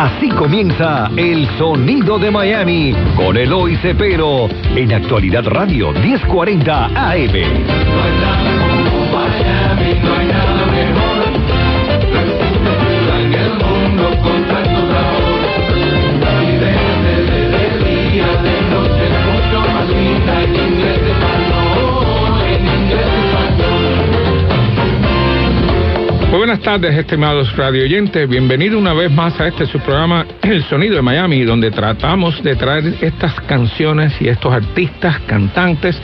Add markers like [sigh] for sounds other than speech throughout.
Así comienza El Sonido de Miami con Eloy Cepero en Actualidad Radio 1040 AM. Buenas tardes, estimados radio oyentes. Bienvenido una vez más a este su programa El Sonido de Miami, donde tratamos de traer estas canciones y estos artistas, cantantes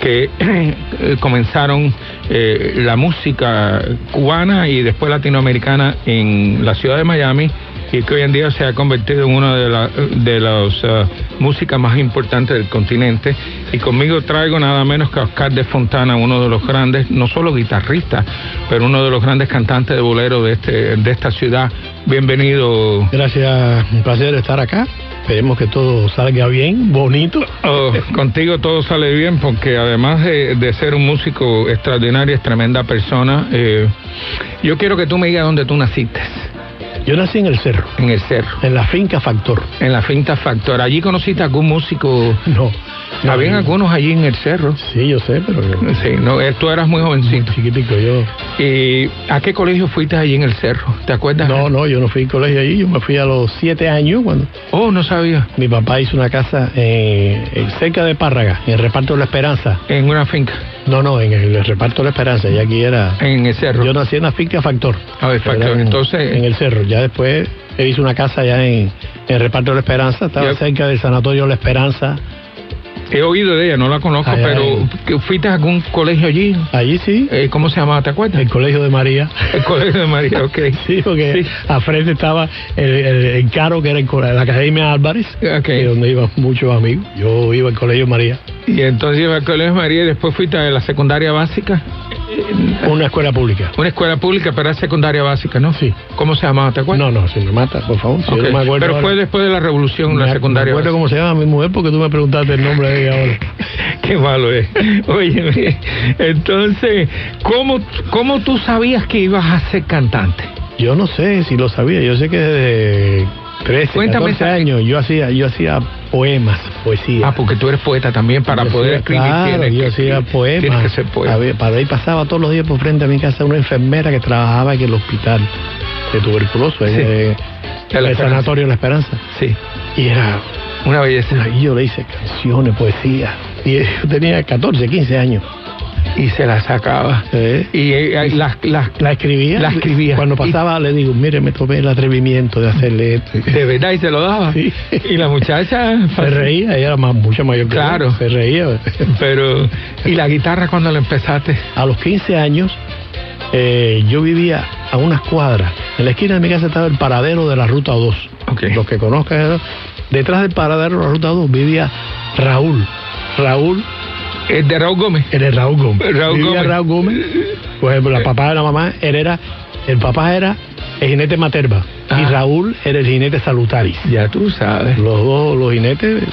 que eh, comenzaron eh, la música cubana y después latinoamericana en la ciudad de Miami y que hoy en día se ha convertido en una de, la, de las uh, músicas más importantes del continente. Y conmigo traigo nada menos que a Oscar de Fontana, uno de los grandes, no solo guitarristas, pero uno de los grandes cantantes de bolero de, este, de esta ciudad. Bienvenido. Gracias, un placer estar acá. Esperemos que todo salga bien, bonito. Oh, contigo todo sale bien porque además de, de, ser un músico extraordinario, es tremenda persona. Eh, yo quiero que tú me digas dónde tú naciste. Yo nací en el cerro. En el cerro. En la finca Factor. En la finca Factor. ¿Allí conociste a algún músico? No. Habían algunos allí en el cerro. Sí, yo sé, pero. Sí, no, tú eras muy jovencito. Chiquitico, yo. ¿Y a qué colegio fuiste allí en el cerro? ¿Te acuerdas? No, no, yo no fui al colegio allí. Yo me fui a los siete años cuando. Oh, no sabía. Mi papá hizo una casa eh, cerca de Párraga, en el reparto de la Esperanza. ¿En una finca? No, no, en el reparto de la Esperanza, y aquí era. En el cerro. Yo nací en la finca Factor. A ver, Factor, en, entonces. En el cerro. Ya después él hizo una casa allá en, en el reparto de la Esperanza, estaba Ya. cerca del sanatorio La Esperanza. He oído de ella, no la conozco, pero en- ¿que ¿fuiste a algún colegio allí? Allí sí, Eh, ¿Cómo se llamaba? ¿Te acuerdas? el colegio de María. El colegio de María, ok. [laughs] Sí, porque Sí. al frente estaba el, el, el Caro, que era el la Academia Álvarez, Ok. que donde iban muchos amigos. Yo iba al colegio María, Y entonces iba al colegio de María y después fuiste a la secundaria básica. Una escuela pública. Una escuela pública, pero era secundaria básica, ¿no? Sí. ¿Cómo se llamaba? ¿Te acuerdas? No, no, si me mata, por favor. si yo Ok, no me acuerdo Pero ahora. fue después de la revolución, la Me- secundaria Me acuerdo básica. cómo se llama mi mujer porque tú me preguntaste el nombre de ella ahora. [laughs] Qué malo es. Oye, entonces, ¿cómo, ¿cómo tú sabías que ibas a ser cantante? Yo no sé si lo sabía, yo sé que desde 13, Cuéntame 14 esa- años yo hacía, yo hacía poemas, poesía. Ah, porque tú eres poeta también, para Yo poder escribir claro, tienes yo que, hacía poemas. Tienes que ser poeta. Para ahí pasaba todos los días por frente a mi casa una enfermera que trabajaba en el hospital de tuberculoso, en Sí. el, De la el Esperanza. sanatorio La Esperanza. Sí, Y era, una belleza. y yo le hice canciones, poesía. Y yo tenía 14, 15 años. Y se la sacaba. ¿eh? Y eh, las, las, La escribía. La escribía. Cuando pasaba le digo, mire, me tomé el atrevimiento de hacerle esto. de verdad, y se lo daba. Sí. Y la muchacha... Se reía, ella era más, mucho mayor que yo. Claro. Se reía. Pero, ¿y la guitarra cuando la empezaste? A los 15 años, eh, yo vivía a unas cuadras. En la esquina de mi casa estaba el paradero de la Ruta 2. Ok. Los que conozcan, ¿no? detrás del paradero de la Ruta 2 vivía Raúl. Raúl, Es de Raúl Gómez. era Raúl Gómez. Raúl Gómez. Raúl Gómez. Ejemplo, la papá de la mamá, él era, el papá era el jinete Materba. Y Ah. Raúl era el jinete Salutaris. Ya tú sabes. Los dos, los jinetes,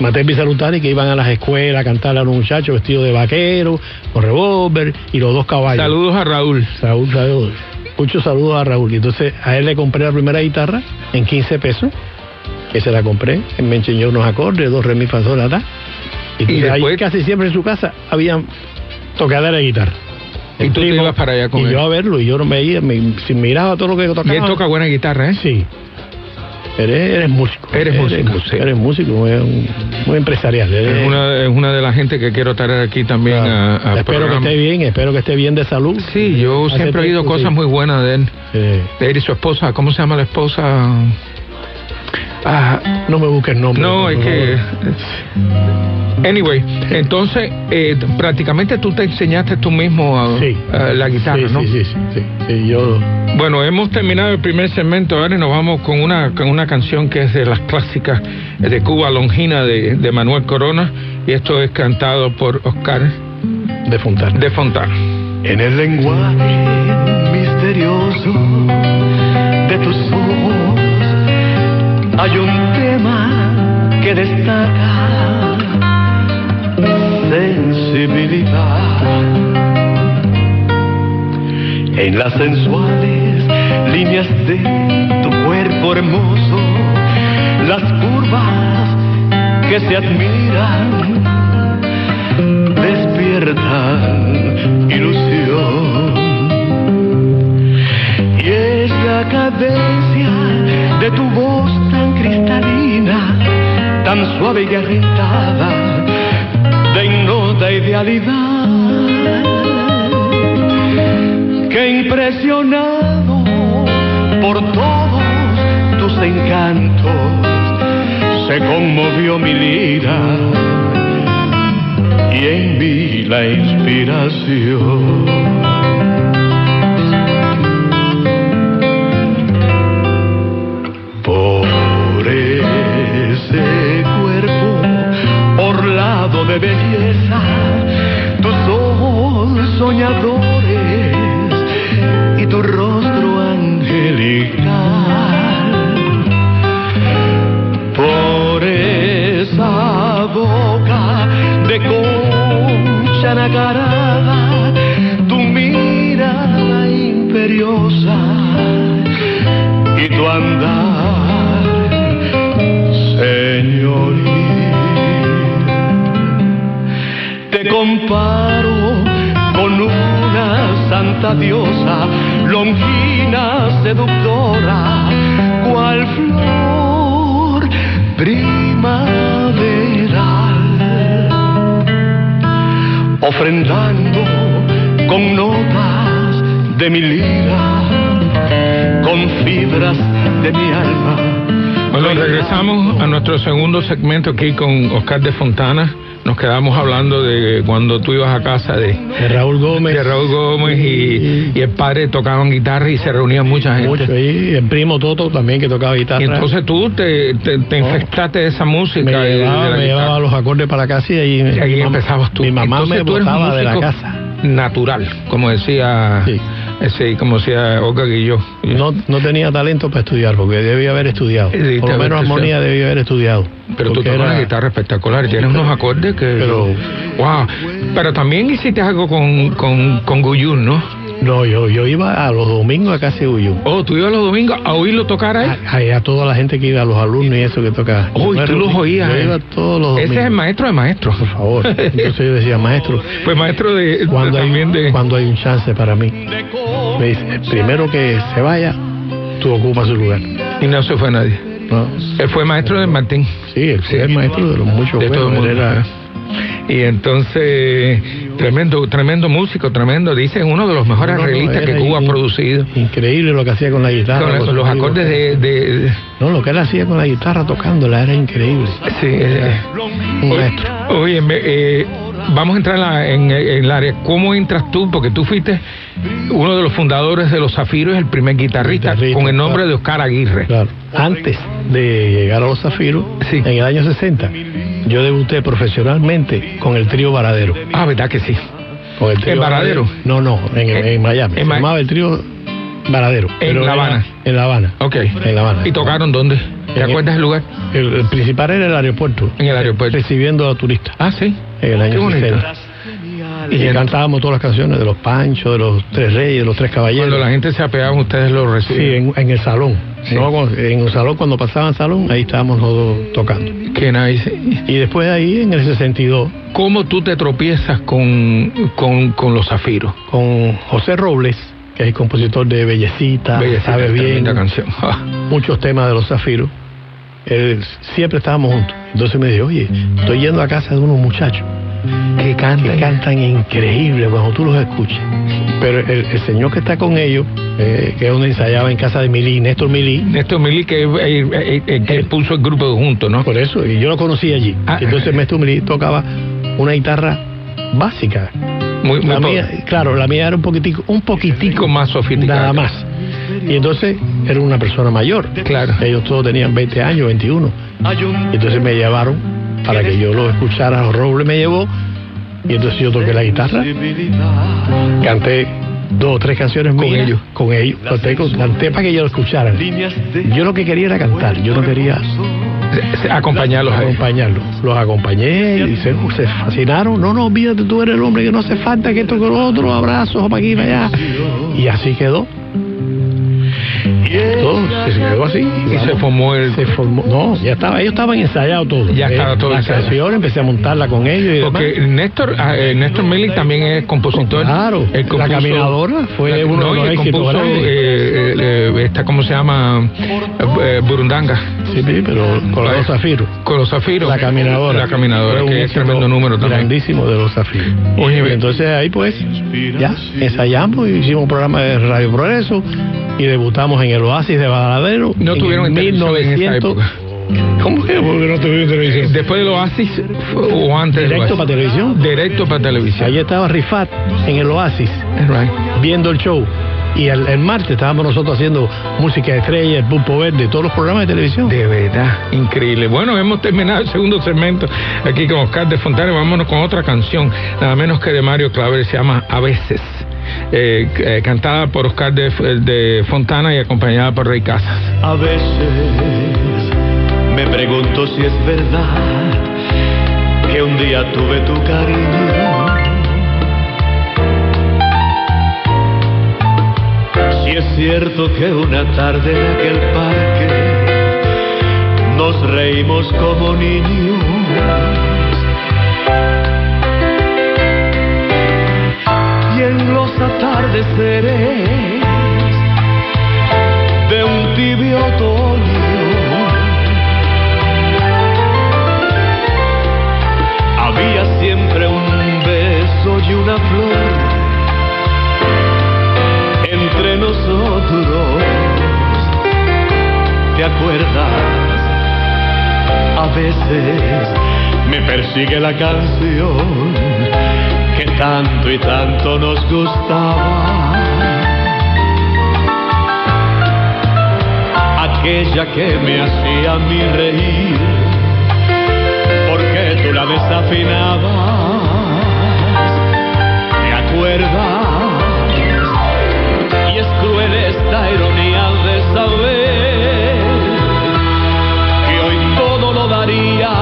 Materba y Salutaris, que iban a las escuelas a cantarle a los muchachos vestidos de vaquero, con revólver y los dos caballos. Saludos a Raúl. Raúl, saludos. Muchos saludos a Raúl. Y entonces a él le compré la primera guitarra en 15 pesos, que se la compré. Él me enseñó unos acordes, dos re, mi, fa. Y, ahí casi siempre en su casa había tocadera de guitarra. Y tú te ibas para allá con Y él. yo a verlo, y yo no me veía, me, miraba todo lo que tocaba. Y él toca buena guitarra, ¿eh? Sí. Eres, eres músico. Eres músico, sí. Eres músico, muy, muy empresarial. Eres- Es una, es una de las gente que quiero traer aquí también Claro. a, a espero programa. que esté bien, espero que esté bien de salud. Sí, yo Hace siempre he oído cosas sí. muy buenas de él. De él y su esposa. ¿Cómo se llama la esposa? Ah, no me busques nombre. no, por es que... Anyway, entonces, eh, prácticamente tú te enseñaste tú mismo a, Sí. a la guitarra, sí, ¿no? Sí, sí, sí, sí, sí, yo... Bueno, hemos terminado el primer segmento ahora y nos vamos con una, con una canción que es de las clásicas de Cuba Longina de, de Manuel Corona y esto es cantado por Oscar De Fontana. de Fontana. En el lenguaje misterioso de tus ojos hay un tema que destaca en las sensuales líneas de tu cuerpo hermoso, las curvas que se admiran despiertan ilusión. Y es la cadencia de tu voz tan cristalina, tan suave y agitada idealidad, que impresionado por todos tus encantos, se conmovió mi lira y en mí la inspiración. Por ese cuerpo orlado de belleza, y tu rostro angelical. Por esa boca de concha nacarada, tu mirada imperiosa y tu andar, diosa, longina seductora, cual flor primaveral, ofrendando con notas de mi lira, con fibras de mi alma. Bueno, regresamos a nuestro segundo segmento aquí con Oscar de Fontana. Nos quedamos hablando de cuando tú ibas a casa de, De Raúl Gómez. de Raúl Gómez y, y el padre tocaban guitarra y se reunía mucha gente. Mucho ahí. El primo Toto también que tocaba guitarra. Y entonces tú te, te, te No. infectaste de esa música. me y de- llevaba, me llevaba los acordes para casa y ahí, Y ahí empezabas tú. Mi mamá Entonces me botaba de la casa. Natural, como decía, Sí. ese, como decía Olga Guilló. No, no tenía talento para estudiar porque debía haber estudiado. Sí, Por lo menos armonía debía haber estudiado. Pero tú tocas la guitarra espectacular, tienes unos acordes que... Pero- wow. Pero también hiciste algo con, con, con Guyún, ¿no? No, yo, yo iba a los domingos a casa de Uyú. Oh, tú ibas los domingos a oírlo tocar ahí. A, a- a toda la gente que iba, a los alumnos y eso que tocaba. Oh, y tú los oías. Yo eh. iba todos los domingos. Ese es el maestro de maestros. Por favor. Entonces yo decía, maestro, Pues maestro de, cuando hay, de... cuando hay un chance para mí, me dice, primero que se vaya, tú ocupas su lugar. Y no se fue nadie. ¿No? Él fue maestro de Martín. Sí, él fue Sí. el maestro de los muchos de todo el mundo. era- Y entonces, tremendo, tremendo músico, tremendo. Dicen uno de los mejores No, no, arreglistas que era Cuba ha producido. Increíble lo que hacía con la guitarra. Con los, los acordes de, de- No, lo que él hacía con la guitarra tocándola era increíble. sí, eh, Un maestro. oye, me- eh, vamos a entrar en, la- en- en el área. ¿Cómo entras tú? Porque tú fuiste uno de los fundadores de Los Zafiros, el primer guitarrista, Guitarrista, con el nombre claro. de Oscar Aguirre. Claro. Antes de llegar a los Zafiros, Sí. en el año 60, yo debuté profesionalmente con el trío Varadero. Ah, ¿verdad que sí? Con el trío ¿En Varadero? No, no, en, En- en Miami. en Se Ma- llamaba el trío Varadero. pero La Habana. En La Habana. Ok. En La Habana. ¿Y tocaron dónde? ¿Te En- acuerdas del lugar? El, el principal era el aeropuerto. En el aeropuerto. Recibiendo a turistas. Ah, sí. En el año bonito. 60. Y cantábamos todas las canciones de los Panchos, de los Tres Reyes, de los Tres Caballeros. Cuando la gente se apeaba, ustedes lo Sí, reciben. en, en el salón. Sí. No, en el salón, cuando pasaban salón, ahí estábamos los dos tocando. Qué nice. Y después de ahí, en el 62, ¿Cómo tú te tropiezas con, con, con los zafiros? con José Robles, que es el compositor de Bellecita, Bellecita, Sabe Bien, canción. [laughs] Muchos temas de los zafiros. Él- siempre estábamos juntos. Entonces me dijo, oye, estoy yendo a casa de unos muchachos que que canta. cantan increíble cuando tú los escuches. Pero el, el señor que está con ellos, eh, que es donde ensayaba en casa de Milí, Néstor Milí, Néstor Mili, que, eh, eh, eh, que puso el grupo junto, ¿no? por eso, y yo lo conocí allí. Ah. Entonces Néstor Milí tocaba una guitarra básica. Muy, muy La mía, claro, la mía era un poquitico, un poquitico más sofisticada. nada más. Y entonces era una persona mayor. Claro. Ellos todos tenían 20 años, 21. Y entonces me llevaron para que yo lo escuchara. Roble me llevó y entonces yo toqué la guitarra, canté dos o tres canciones Con mías, ellos. Con ellos. Canté, canté para que ellos lo escucharan. Yo lo que quería era cantar, yo no quería Acompañarlos acompañarlos. Los acompañé y se, se fascinaron. No, no, olvídate, tú eres el hombre que no hace falta que esto con otro, abrazos para aquí para allá. Y así quedó. Todo se quedó así. Y se formó el... Se formó, no, ya estaba, ellos estaban ensayados todo. Ya estaba todo La ensayado. canción, empecé a montarla con ellos y Porque demás. Néstor, ah, eh, Néstor Milik también es compositor. Claro, La Caminadora fue uno de no, los y él éxitos compuso, eh, eh, eh, esta, ¿cómo se llama? Eh, Burundanga. Sí, sí, pero con los zafiros. Con los zafiros. La caminadora. La caminadora, que es tremendo número también. Grandísimo de los zafiros. Oye, y entonces ahí pues ya ensayamos, hicimos un programa de Radio Progreso y debutamos en el Oasis de Badalero. No en tuvieron en esa 1900. época. ¿Cómo que? Porque no tuvieron televisión. Después del Oasis o antes del Directo Oasis? para televisión. Directo para televisión. Allí estaba Rifat en el Oasis Right. viendo el show. Y el, el martes estábamos nosotros haciendo música de estrella, el pulpo verde, todos los programas de televisión. De verdad, increíble. Bueno, hemos terminado el segundo segmento aquí con Oscar de Fontana. Vámonos con otra canción, nada menos que de Mario Claver, se llama A veces. Eh, eh, cantada por Oscar de, de Fontana y acompañada por Rey Casas. A veces me pregunto si es verdad que un día tuve tu cariño. Si es cierto que una tarde en aquel parque nos reímos como niños. Y en los atardeceres de un tibio otoño. Había siempre un beso y una flor entre nosotros. ¿Te acuerdas? A veces me persigue la canción que tanto y tanto nos gustaba. aquella que me hacía a mí reír, porque tú la desafinabas, ¿te acuerdas? Ironía de saber que hoy todo lo daría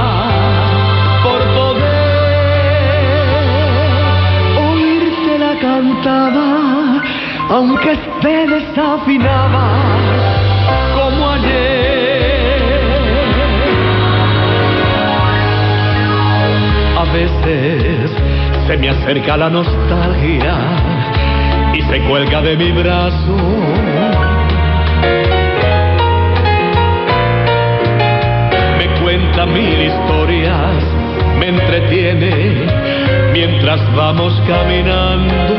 por poder oírte la cantaba, aunque esté desafinada como ayer. A veces se me acerca la nostalgia y se cuelga de mi brazo. Mientras vamos caminando.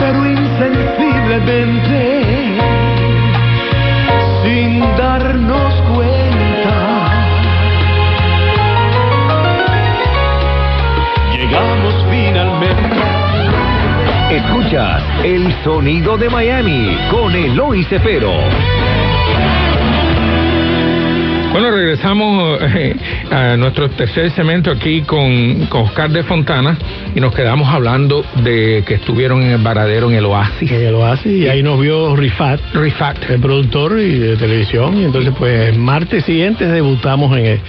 pero insensiblemente, sin darnos cuenta, llegamos finalmente. Escuchas el sonido de Miami con Eloy Cepero. Regresamos eh, a nuestro tercer segmento aquí con, con Oscar de Fontana y nos quedamos hablando de que estuvieron en el varadero en el Oasis. En el Oasis y ahí nos vio Rifat, Rifat. el productor y de televisión. Y entonces, pues, el martes siguiente debutamos en el.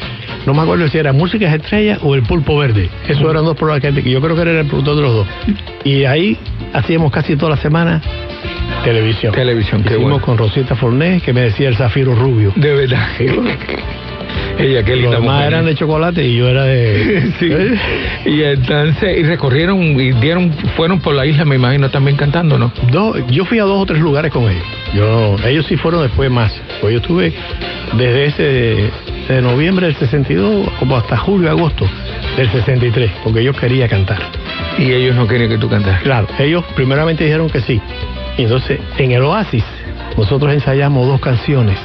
No me acuerdo si era Músicas Estrellas o El Pulpo Verde. Esos eran dos programas que, yo creo que era el productor de los dos. Y ahí hacíamos casi toda la semana televisión. Televisión, qué Hicimos bueno. con Rosita Fornés, que me decía el Zafiro Rubio. De verdad. Ella, qué Los linda demás mujer. eran de chocolate y yo era de. [laughs] Sí. Y entonces, y recorrieron y dieron, fueron por la isla, me imagino, también cantando, ¿no? No, yo fui a dos o tres lugares con ellos. Yo, ellos sí fueron después más. Pues yo estuve desde ese de noviembre del 62 como hasta julio, agosto del 63, porque yo quería cantar. Y ellos no querían que tú cantaras. Claro, ellos primeramente dijeron que sí. Y entonces, en el Oasis, nosotros ensayamos dos canciones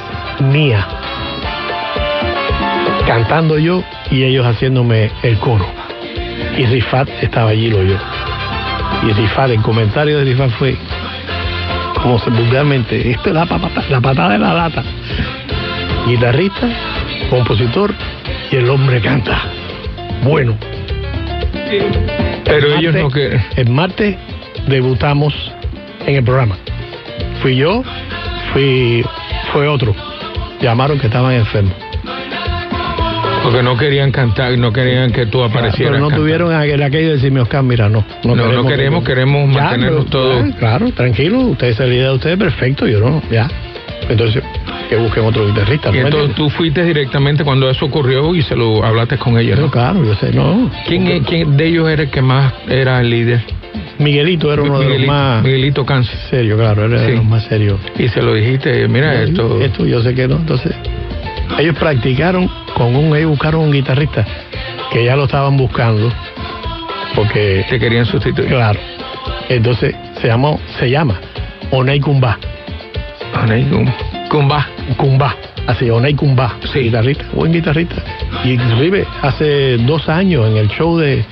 mías, cantando yo y ellos haciéndome el coro. Y Rifat estaba allí, lo yo. Y Rifat, el comentario de Rifat fue, como se vulgarmente, esto es la, pata- la patada de la lata. Guitarrista, compositor y el hombre canta. Bueno. Pero El ellos no querían. El martes debutamos en el programa. Fui yo, fui, fue otro. Llamaron que estaban enfermos. Porque no querían cantar, no querían que tú aparecieras. Pero no cantando. tuvieron aquel, aquello de decirme, Oscar, mira, no. No, no queremos, queremos Ya, mantenernos pero, todos. ya, Claro, tranquilo, ustedes se la idea de ustedes, perfecto, yo no, ya. Entonces, que busquen otro guitarrista. Y ¿no me entonces tú fuiste directamente cuando eso ocurrió y se lo hablaste con Pero ¿no? claro, yo sé, no. ¿Quién, es- quién de ellos era el que más era el líder? Miguelito era uno de los más Miguelito Cáncer. serios, claro, era de Sí. los más serios. Y se lo dijiste, mira esto. Esto yo sé que no. Entonces, ellos practicaron con un, ellos buscaron un guitarrista que ya lo estaban buscando, porque, Te querían sustituir. claro, entonces se llamó, se llama Oney Kumba, Oney Kumba. Kumba, así, Oney Kumba, Sí. guitarrista, buen guitarrista. Y inclusive hace dos años en el show de,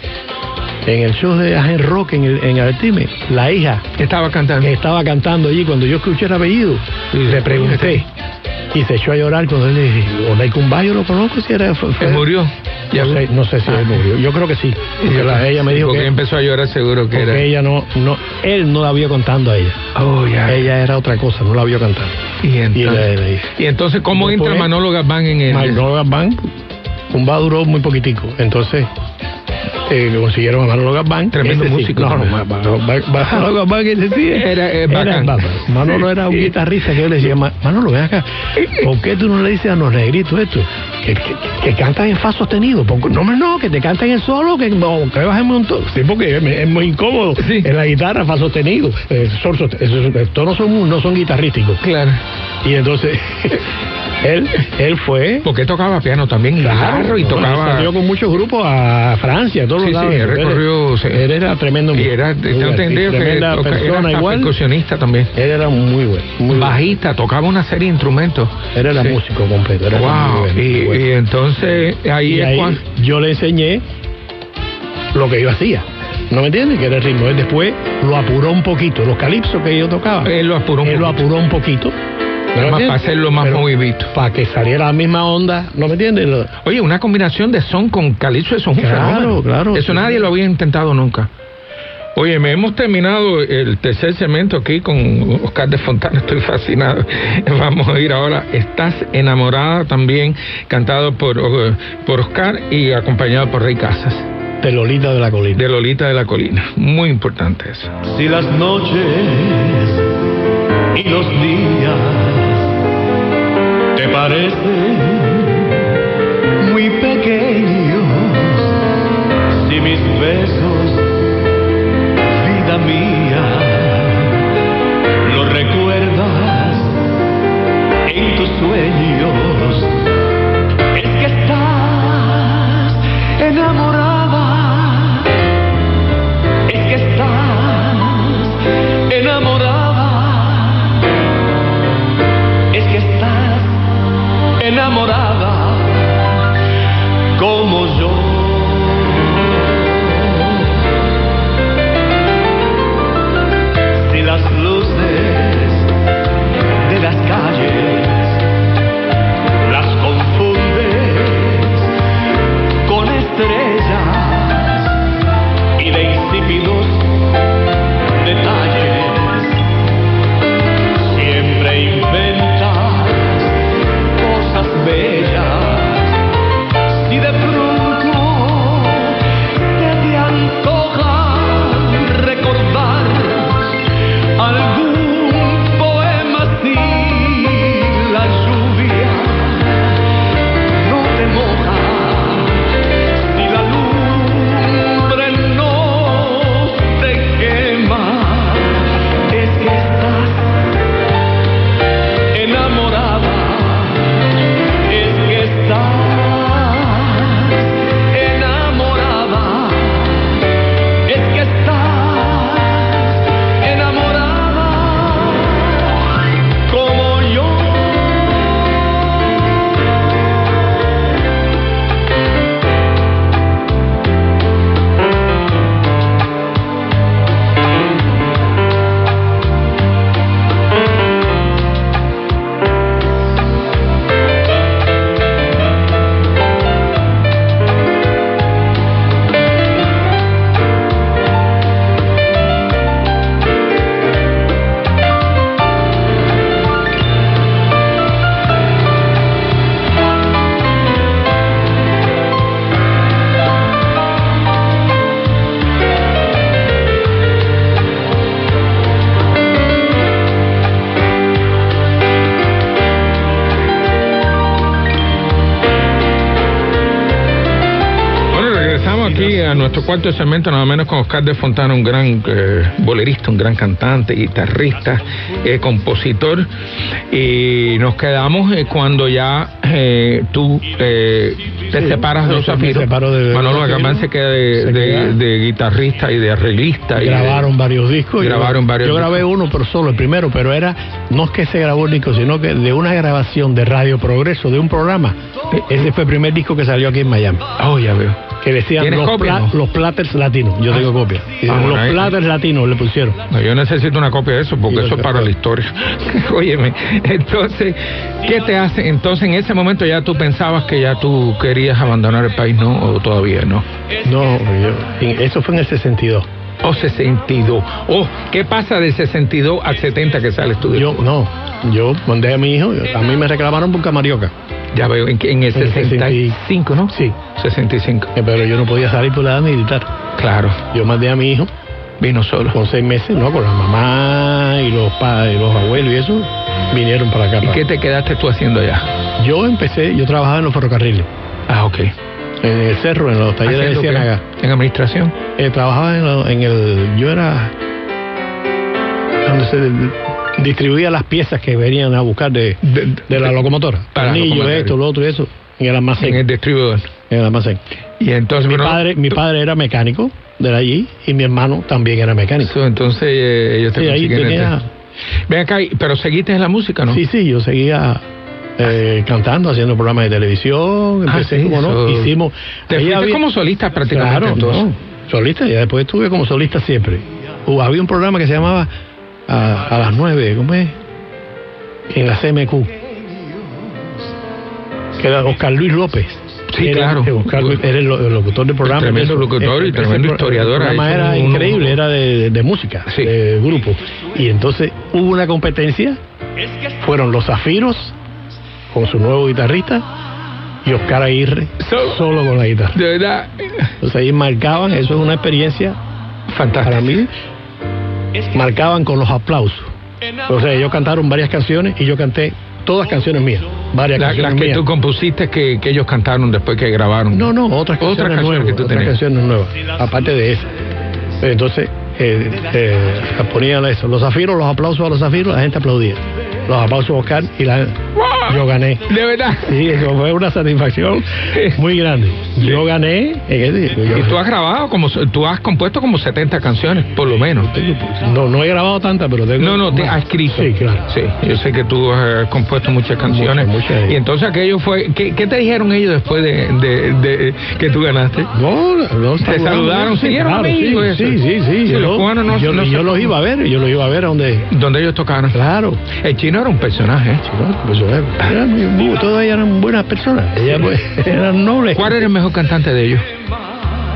en el show de Agen Rock en el, en Artime, la hija Estaba cantando. estaba cantando allí, cuando yo escuché el apellido, Sí, le pregunté. Y se echó a llorar cuando él le dije, Onay Kumba, yo lo conozco, si era... fue- fue- Él murió. No sé, no sé si él murió. Yo creo que sí. Porque la- ella me dijo Porque que, empezó a llorar seguro que era. ella no, no, él no la vio cantando a ella. Oh, ya. Ella era otra cosa, no la vio cantando. Y Y le, entonces, le dije, y entonces ¿cómo Después- entra Manolo Gazbán en el...? Manolo Gazbán, Kumba duró muy poquitico. Entonces, eh, consiguieron a Manolo Gazbán. Tremendo Ese sí. músico No, no, Manolo Gazbán, ese sí. Era, eh, bárbaro. Manolo era un guitarrista que yo le decía, "Ma- Manolo, ven acá, ¿por qué tú no le dices a los negritos esto? Que, que, que cantan en fa sostenido. No, no, que te canten el solo, que, no, que bajen un montón. Sí, porque es, es muy incómodo Sí. en la guitarra, fa sostenido. Eh, sol estos no son, no son guitarrísticos. Claro. Y entonces, [laughs] él, él fue... Porque tocaba piano también guitarra y tocaba... Salió con muchos grupos a Francia, a todos Sí, sí, él recorrió, sí. Él era tremendo. Y era, tengo entendido que toca- persona era percusionista también. Él era muy bueno. Muy bueno. Bajista, tocaba una serie de instrumentos. Él era Sí. músico completo. Era muy Wow. muy y, bueno. y entonces ahí Y es cuando... yo le enseñé lo que yo hacía. ¿No me entiendes? Que era el ritmo. Él después lo apuró un poquito. Los calipsos que yo tocaba. Él lo apuró un él lo poquito. apuró un poquito. ¿No me Más para hacerlo más Pero movidito. Para que saliera la misma onda. ¿No me entiendes? Oye, una combinación de son con calipso, eso es un Claro, fenómeno. claro, Eso sí. nadie lo había intentado nunca. Oye, me hemos terminado el tercer segmento aquí con Oscar de Fontana, estoy fascinado. [laughs] Vamos a ir ahora, Estás enamorada también, cantado por, eh, por Oscar y acompañado por Rey Casas, De Lolita de la Colina. de Lolita de la Colina. Muy importante eso. Si las noches y los días te parecen muy pequeños, si mis besos, vida mía, los recuerdas en tus sueños, es que estás enamorada. Es que estás enamorada, enamorada aquí a nuestro cuarto segmento, nada menos con Oscar de Fontana, un gran eh, bolerista, un gran cantante, guitarrista, eh, compositor. Y nos quedamos eh, cuando ya eh, tú eh, te Sí, separas de los zafiros. de- de Manolo Zafiros. se queda de, Se de- queda. de guitarrista y de arreglista. y de- grabaron varios discos. Grabaron yo, varios Yo discos. grabé uno, pero solo el primero, pero era, no es que se grabó el disco, sino que de una grabación de Radio Progreso, de un programa. Ese fue el primer disco que salió aquí en Miami. Oh, ya veo. Que decía ¿Tienes los, copia, pla- no? los platters latinos. Yo tengo copia. Y Ah, bueno, los ahí- platters latinos le pusieron. No, yo necesito una copia de eso porque eso es para la historia. [laughs] Óyeme, entonces, ¿qué te hace? Entonces, en ese momento ya tú pensabas que ya tú querías abandonar el país, ¿no? ¿O todavía no? No, yo- eso fue en el 62. O 62. Oh, ¿qué pasa de 62 a 70 que sale tu Yo, disco? no, yo mandé a mi hijo, a mí me reclamaron por Camarioca. Ya veo, en, en el En el 65, ¿no? Sí, 65. eh, pero yo no podía salir por la edad militar. Claro, Yo mandé a mi hijo vino solo. con seis meses, ¿no? Con la mamá y los padres, los abuelos y eso, vinieron para acá. ¿Y para- qué te quedaste tú haciendo allá? Yo empecé, yo trabajaba en los ferrocarriles, Ah, ok. en el cerro, en los talleres de. Ciénaga. ¿En administración? Eh, trabajaba en, en el, yo era donde se distribuía las piezas que venían a buscar de, De- de la locomotora. Para la Tornillo, locomotora. esto, lo otro y eso, en el almacén. En el distribuidor. en el almacén. Y entonces... Mi padre, mi padre era mecánico de allí y mi hermano también era mecánico. Entonces eh, ellos te Sí, ahí tenía- este- Ven acá, pero seguiste en la música, ¿no? Sí, sí, yo seguía eh, cantando, haciendo programas de televisión, Ah, empecé sí, como no, hicimos. Te ahí fuiste había- como solista prácticamente Claro, entonces. no, solista, y después estuve como solista siempre. Hubo- había un programa que se llamaba a, a las nueve, ¿cómo es? En la CMQ. Que era Oscar Luis López. Sí, Era- claro. Oscar Luis era el, lo- el locutor del programa. Tremendo locutor y tremendo historiador, El programa era un- increíble, era de, de música, Sí. de grupo. Y entonces hubo una competencia, fueron los Zafiros con su nuevo guitarrista y Oscar Aguirre So- solo con la guitarra. De verdad, Entonces ahí marcaban, eso es una experiencia fantástico. para mí, marcaban con los aplausos. O sea, ellos cantaron varias canciones y yo canté todas canciones mías, varias La- canciones las que mías. tú compusiste que, que ellos cantaron después que grabaron. No, no, otras Otras canciones canciones nuevas, que tú otras tenías. canciones nuevas, aparte de esa. Entonces, eh, eh, ponían eso, los zafiros, los aplausos a los zafiros, la gente aplaudía. Los aplausos a Oscar y la, ¡Wow! Yo gané. De verdad. Sí, eso fue una satisfacción muy grande. Yo gané yo- Y tú has grabado como, tú has compuesto como 70 canciones, por lo menos. No, no he grabado tantas, pero tengo. No, no, te has escrito. Sí, claro. Sí, yo sé que tú has compuesto muchas canciones. Muchas, muchas. Y entonces aquello fue. ¿Qué, qué te dijeron ellos después de, de- de que tú ganaste? No, no Te saludaron, sí, siguieron claro, amigos, Sí, sí, sí. sí, Sí, yo, los cubanos no- yo, no yo los iba a ver, yo los iba a ver a donde. Donde ellos tocaron. Claro. El chino era un personaje. ¿eh? Chico, pues, eh, eran todas ellas eran buenas personas. Ellas pues, eran nobles. ¿Cuál era el mejor cantante de ellos?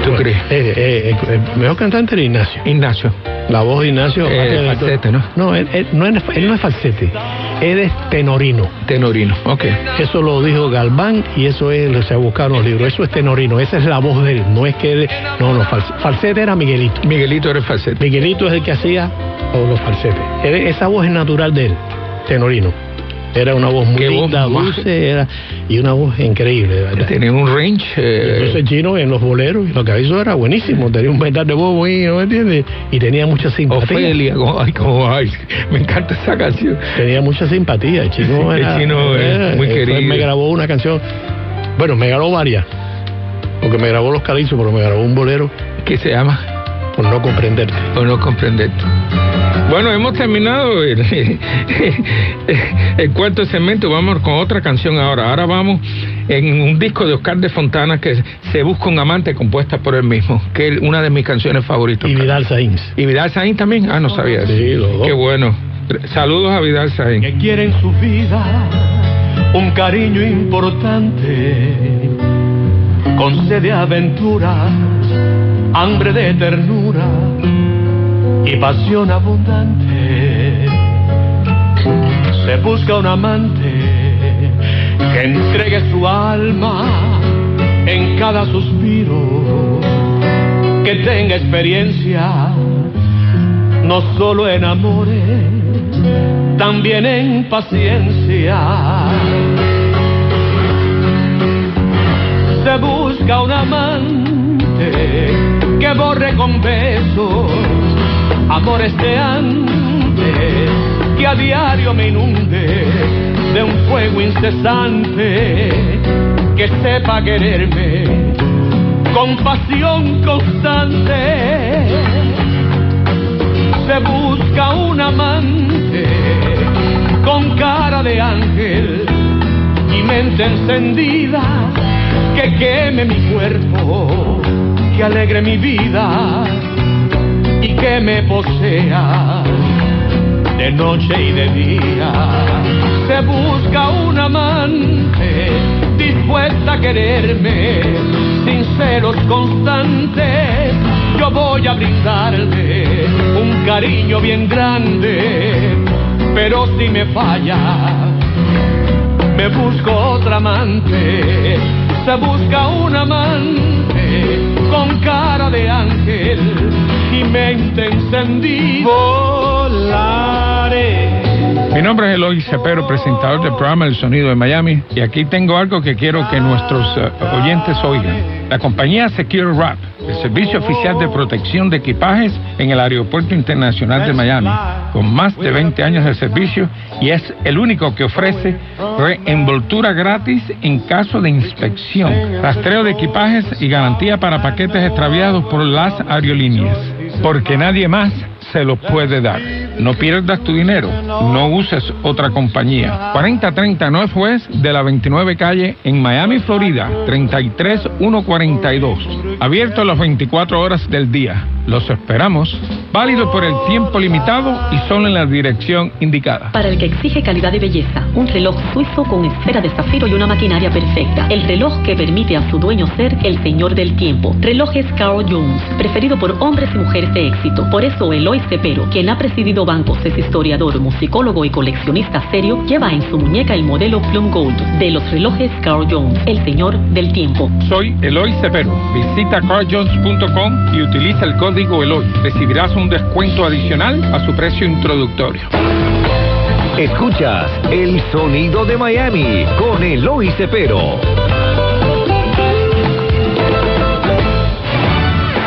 ¿Tú crees? Eh, eh, eh, el mejor cantante era Ignacio. Ignacio. La voz de Ignacio. Eh, de- falsete, ¿no? No, él, él no es, él no es falsete. Él es tenorino. Tenorino. Ok. Eso lo dijo Galván y eso es, se buscaron los libros. Eso es tenorino, esa es la voz de él. No es que él, no, no, falsete, falsete era Miguelito. Miguelito era el falsete. Miguelito es el que hacía todos los falsetes. Él- esa voz es natural de él, tenorino. Era una voz muy voz linda, dulce, era, y una voz increíble. Tenía un range. eh, Entonces el chino en los boleros, lo que hizo era buenísimo, tenía un metal de voz muy, ¿no me entiendes? Y tenía mucha simpatía. Ofelia, como, ay, como, ay, me encanta esa canción. Tenía mucha simpatía, el chino El era, chino es muy él fue- querido. me grabó una canción, bueno, me grabó varias, porque me grabó Los Calizos, pero me grabó un bolero ¿Qué se llama? Por no comprenderte. O no comprenderte. Bueno, hemos terminado el, [laughs] el cuarto segmento. Vamos con otra canción ahora. Ahora vamos en un disco de Oscar de Fontana que se busca un amante compuesta por él mismo, que es una de mis canciones favoritas. Y Vidal Sainz. ¿Y Vidal Saín también? Ah, no sabía eso. Sí, los dos. Qué bueno. Saludos a Vidal Saín. que quiere en su vida un cariño importante, con sed de aventura, hambre de ternura y pasión abundante. Se busca un amante que entregue su alma en cada suspiro, que tenga experiencia no solo en amores, también en paciencia. Se busca un amante que borre con besos amores de antes, que a diario me inunde de un fuego incesante, que sepa quererme con pasión constante. Se busca un amante con cara de ángel y mente encendida que queme mi cuerpo, que alegre mi vida y que me posea de noche y de día. Se busca un amante dispuesta a quererme, sinceros constantes. Yo voy a brindarle un cariño bien grande, pero si me falla, me busco otra amante. Se busca un amante con cara de ángel y mente encendida. Volaré. Mi nombre es Eloy Cepero, presentador del programa El Sonido de Miami, y aquí tengo algo que quiero que nuestros eh, oyentes oigan. La compañía Secure Wrap, el servicio oficial de protección de equipajes en el Aeropuerto Internacional de Miami, con más de 20 años de servicio y es el único que ofrece reenvoltura gratis en caso de inspección, rastreo de equipajes y garantía para paquetes extraviados por las aerolíneas, porque nadie más se lo puede dar. No pierdas tu dinero, no uses otra compañía. 4030 Northwest de la 29 calle en Miami, Florida, 33142. Abierto las 24 horas del día. Los esperamos. Válido por el tiempo limitado y solo en la dirección indicada. Para el que exige calidad y belleza, un reloj suizo con esfera de zafiro y una maquinaria perfecta. El reloj que permite a su dueño ser el señor del tiempo. Relojes Carl Jones, preferido por hombres y mujeres de éxito. Por eso Eloy Cepero, quien ha presidido bancos, es historiador, musicólogo y coleccionista serio, lleva en su muñeca el modelo Plum Gold de los relojes Carl Jones, el señor del tiempo. Soy Eloy Cepero. Visita carljones.com y utiliza el código Eloy. Recibirás un descuento adicional a su precio introductorio. Escuchas El Sonido de Miami con Eloy Cepero.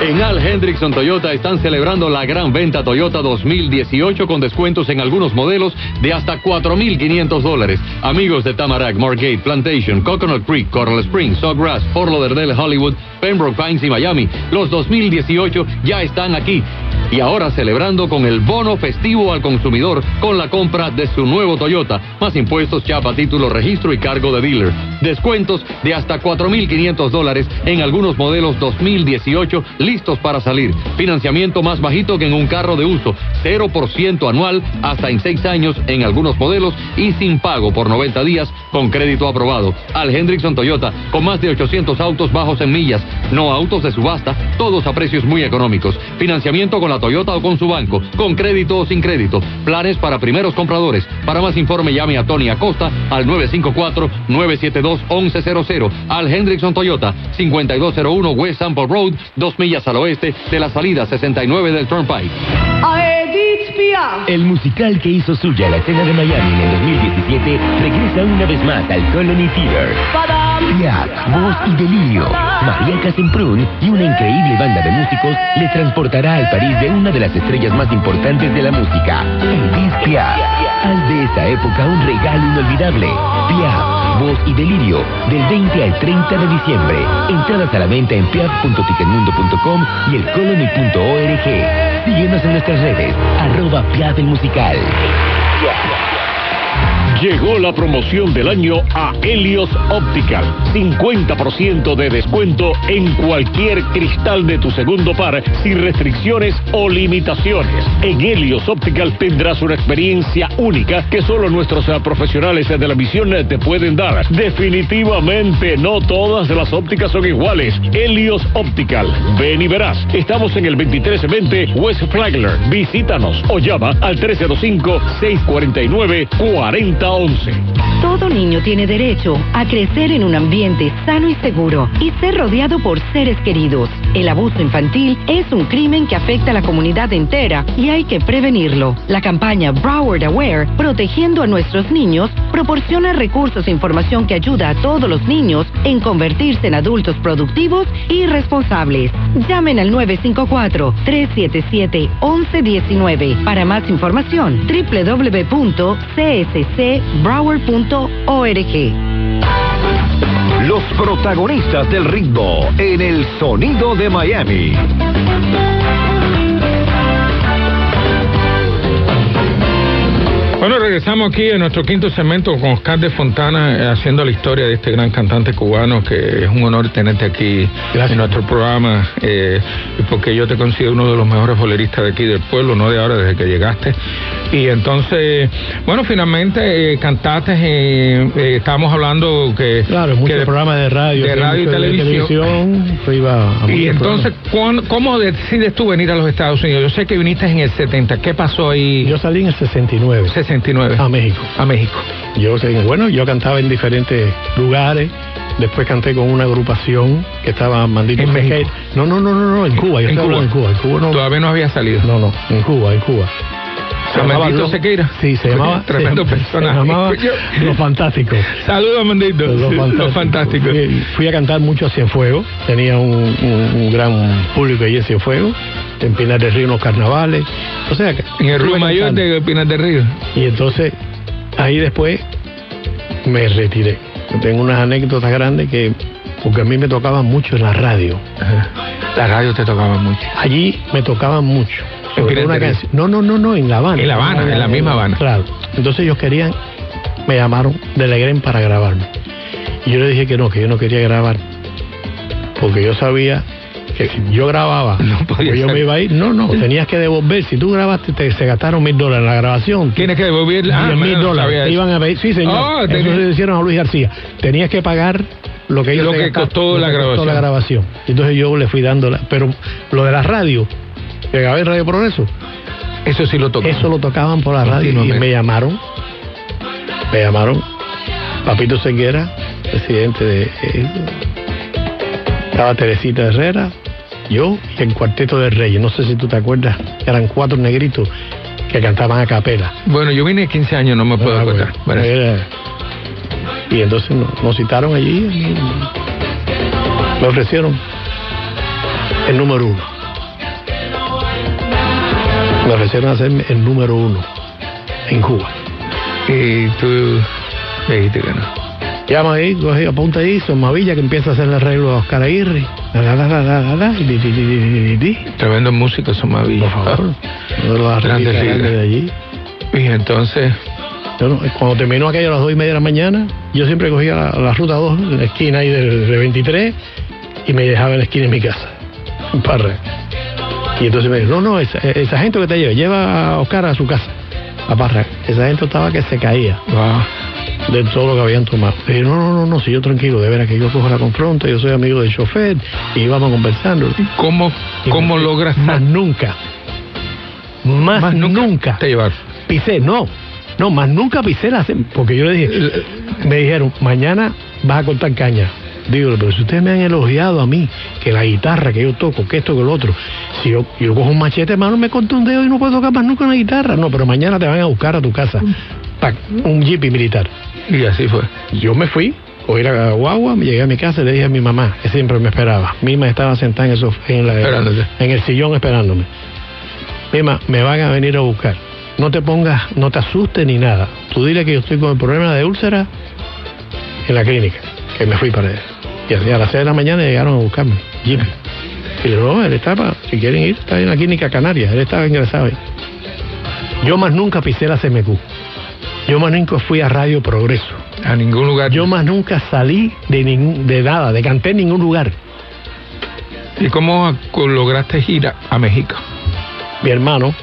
En Al Hendrickson Toyota están celebrando la gran venta Toyota 2018 con descuentos en algunos modelos de hasta 4.500 dólares. Amigos de Tamarack, Margate, Plantation, Coconut Creek, Coral Springs, Sawgrass, Fort Lauderdale, Hollywood, Pembroke Pines y Miami, los 2018 ya están aquí. Y ahora celebrando con el bono festivo al consumidor con la compra de su nuevo Toyota. Más impuestos, chapa, título, registro y cargo de dealer. Descuentos de hasta 4.500 dólares en algunos modelos 2018 listos para salir. Financiamiento más bajito que en un carro de uso. 0% anual hasta en 6 años en algunos modelos y sin pago por 90 días con crédito aprobado. Al Hendrickson Toyota con más de 800 autos bajos en millas. No autos de subasta, todos a precios muy económicos. Financiamiento con la Toyota o con su banco, con crédito o sin crédito. Planes para primeros compradores. Para más informe llame a Tony Acosta al 954-972-1100. Al Hendrickson Toyota, 5201 West Sample Road, dos millas al oeste de la salida 69 del Turnpike. El musical que hizo suya la escena de Miami en el 2017 regresa una vez más al Colony Theater. Piaf, voz y delirio. María Casemprún y una increíble banda de músicos les transportará al París de una de las estrellas más importantes de la música, Edith Piaf. Haz de esa época un regalo inolvidable. Piaf, voz y delirio, del 20 al 30 de diciembre. Entradas a la venta en piaf.ticketmundo.com y el colony.org. Síguenos en nuestras redes, arroba Piaf el musical. Llegó la promoción del año a Helios Optical. 50% de descuento en cualquier cristal de tu segundo par sin restricciones o limitaciones. En Helios Optical tendrás una experiencia única que solo nuestros eh, profesionales de la visión eh, te pueden dar. Definitivamente no todas las ópticas son iguales. Helios Optical. Ven y verás. Estamos en el 2320 West Flagler. Visítanos o llama al 1325-649-4011. Todo niño tiene derecho a crecer en un ambiente sano y seguro y ser rodeado por seres queridos. El abuso infantil es un crimen que afecta a la comunidad entera y hay que prevenirlo. La campaña Broward Aware, protegiendo a nuestros niños, proporciona recursos e información que ayuda a todos los niños en convertirse en adultos productivos y responsables. Llamen al 954-377-1119. Para más información, www.cscbroward.org. Los protagonistas del ritmo en el sonido de Miami. Bueno, regresamos aquí en nuestro quinto segmento con Oscar de Fontana eh, haciendo la historia de este gran cantante cubano que es un honor tenerte aquí en nuestro programa eh, porque yo te considero uno de los mejores boleristas de aquí del pueblo, no de ahora, desde que llegaste. Y entonces, bueno, finalmente eh, cantaste, eh, estábamos hablando que... Claro, muchos que programas de radio. de que radio y de televisión. Y entonces, ¿cuán- ¿cómo decides tú venir a los Estados Unidos? Yo sé que viniste en el 70, ¿qué pasó ahí? Yo salí en el 69 69. A México. A México. Yo, bueno, yo cantaba en diferentes lugares. Después canté con una agrupación que estaba Mandito ¿En México? No, no, no, no, no, en Cuba. Yo En Cuba. En Cuba no. Todavía no había salido. No, no, en Cuba, en Cuba. Se llamaba Mandito Los- Sequeira. Sí, se llamaba. [laughs] Tremendo se, personaje. Se llamaba. Los Fantásticos. Saludos, Mandito. Los Fantásticos. Fantásticos. Fui, fui a cantar mucho a Cienfuegos. Tenía un, un- un gran público allí en Cienfuegos. En Pinar del Río, en los carnavales. O sea, que En el Río Mayor cantando. de Pinar del Río. Y entonces, ahí después me retiré. Tengo unas anécdotas grandes que, porque a mí me tocaban mucho en la radio. La radio te tocaba mucho. Allí me tocaban mucho. En Sobre una canción. No, no, no, no, en La Habana. En La Habana, en la misma Habana. Claro. Entonces ellos querían, me llamaron de Legren para grabarme. Y yo le dije que no, que yo no quería grabar. Porque yo sabía que si yo grababa, [laughs] No podía pues yo me iba a ir. No, no, tenías que devolver. Si tú grabaste, te, se gastaron mil dólares en la grabación. Tienes que devolver. Diez mil bueno, no dólares. Te iban a pedir. Sí, señor. Ah, Eso tenía- se lo hicieron a Luis García. Tenías que pagar lo que ellos Lo que gastaron, costó lo la que costó grabación. la grabación. Entonces yo le fui dando la. Pero lo de la radio, que grabé en Radio Progreso, Eso sí lo tocó. eso lo tocaban por la radio y me llamaron. Me llamaron. Papito Seguera, presidente de. eh, estaba Teresita Herrera, yo y el Cuarteto de Reyes. No sé si tú te acuerdas, eran cuatro negritos que cantaban a capela. Bueno, yo vine 15 años, no me puedo Ah, acordar. bueno, Bueno, era- y entonces nos, nos citaron allí y me ofrecieron el número uno. Me ofrecieron hacerme el número uno en Cuba. Y tú me dijiste que no. Llama ahí, coge, apunta ahí, Somavilla que empieza a hacer el arreglo a Oscar Aguirre. La, la, la, la, la, más Por favor, uno de los arreglistas Grandes de allí. Y entonces, cuando terminó aquello a las dos y media de la mañana, yo siempre cogía la, la ruta 2, en la esquina ahí del, del 23, y me dejaba en la esquina de mi casa, en Parra. Y entonces me dijo, no, no, esa, esa gente que te lleva, lleva a Oscar a su casa, a Parra. Esa gente estaba que se caía wow. De todo lo que habían tomado. Le dije, no, no, no, no, si yo tranquilo, de veras que yo cojo la confronta, yo soy amigo del chofer, y íbamos conversando. ¿Cómo, Y cómo me- logras Más nunca. Más, Más nunca. nunca te llevar? Pisé, no. No, más nunca pisé la Porque yo le dije, me dijeron, mañana vas a cortar caña. Digo, pero si ustedes me han elogiado a mí, que la guitarra que yo toco, que esto, que lo otro, si yo, yo cojo un machete, hermano, me corto un dedo y no puedo tocar más nunca una guitarra. No, pero mañana te van a buscar a tu casa. Un jeep militar. Y así fue. Yo me fui, cogí la guagua, me llegué a mi casa y le dije a mi mamá, que siempre me esperaba. Mima estaba sentada en, el en, la- en el sillón esperándome. Mima, me van a venir a buscar. No te pongas, no te asustes ni nada. Tú dile que yo estoy con el problema de úlcera en la clínica, que me fui para allá. Y a las 6 de la mañana llegaron a buscarme. Jeep. Y le digo, no, él estaba, si quieren ir, está en la clínica Canaria, él estaba ingresado ahí. Yo más nunca pisé la CMQ. Yo más nunca fui a Radio Progreso. A ningún lugar. Yo más nunca salí de ningún, de nada, de canté en ningún lugar. ¿Y cómo lograste ir a, México? Mi hermano,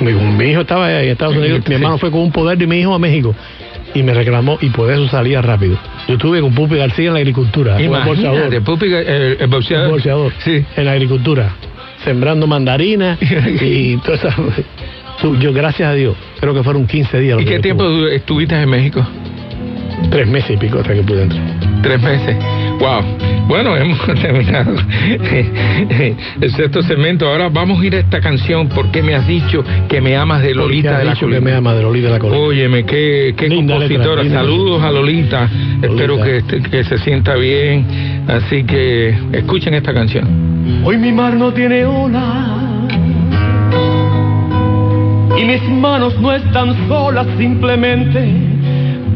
mi, mi hijo estaba en Estados Unidos, mi hermano fue con un poder de mi hijo a México y me reclamó y por eso salía rápido. Yo estuve con Pupi García en la agricultura, Imagínate, Pupi, el, el boxeador. bolseador, Sí. en la agricultura, sembrando mandarinas [laughs] y toda esa... Yo, gracias a Dios, creo que fueron 15 días. lo ¿Y qué tiempo estuve. estuviste en México? Tres meses y pico hasta que pude entrar. Tres meses. Wow. Bueno, [laughs] hemos terminado [laughs] el sexto segmento. Ahora vamos a ir a esta canción. ¿Por qué me has dicho que me amas de Lolita de la dicho que Colina? me ama de Lolita de la Colina. Óyeme, qué, qué Linda compositora. Saludos a Lolita. Espero Lolita. que, este- que se sienta bien. Así que escuchen esta canción. Hoy mi mar no tiene ola y mis manos no están solas simplemente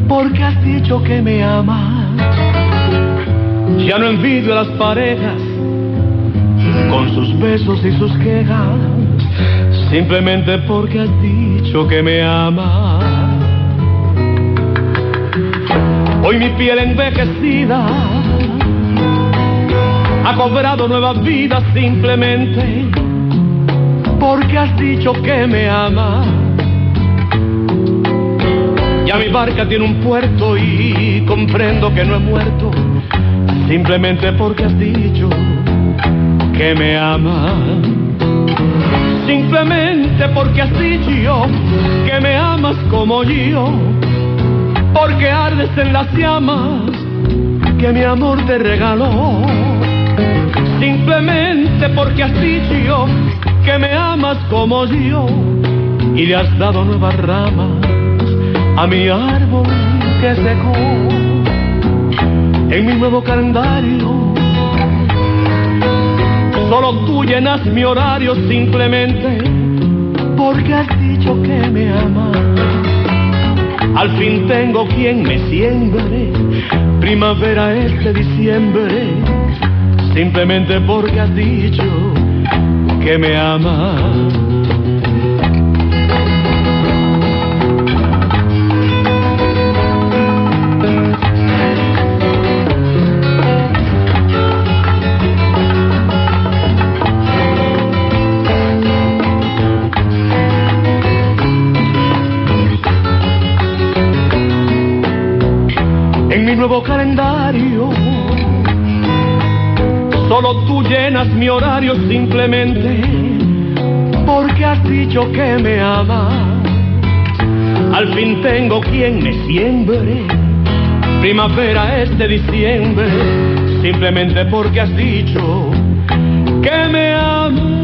porque has dicho que me amas. Ya no envidio a las parejas con sus besos y sus quejas simplemente porque has dicho que me amas. Hoy mi piel envejecida ha cobrado nueva vida simplemente porque has dicho que me amas. Ya mi barca tiene un puerto y comprendo que no he muerto simplemente porque has dicho que me amas. Simplemente porque has dicho que me amas como yo, porque ardes en las llamas que mi amor te regaló. Simplemente porque has dicho que me amas como yo y le has dado nuevas ramas a mi árbol que secó. En mi nuevo calendario solo tú llenas mi horario simplemente porque has dicho que me amas. Al fin tengo quien me siembre, primavera este diciembre, simplemente porque has dicho que me amas. En mi nuevo calendario Solo tú llenas mi horario simplemente porque has dicho que me amas. Al fin tengo quien me siembre. Primavera este diciembre, simplemente porque has dicho que me amas.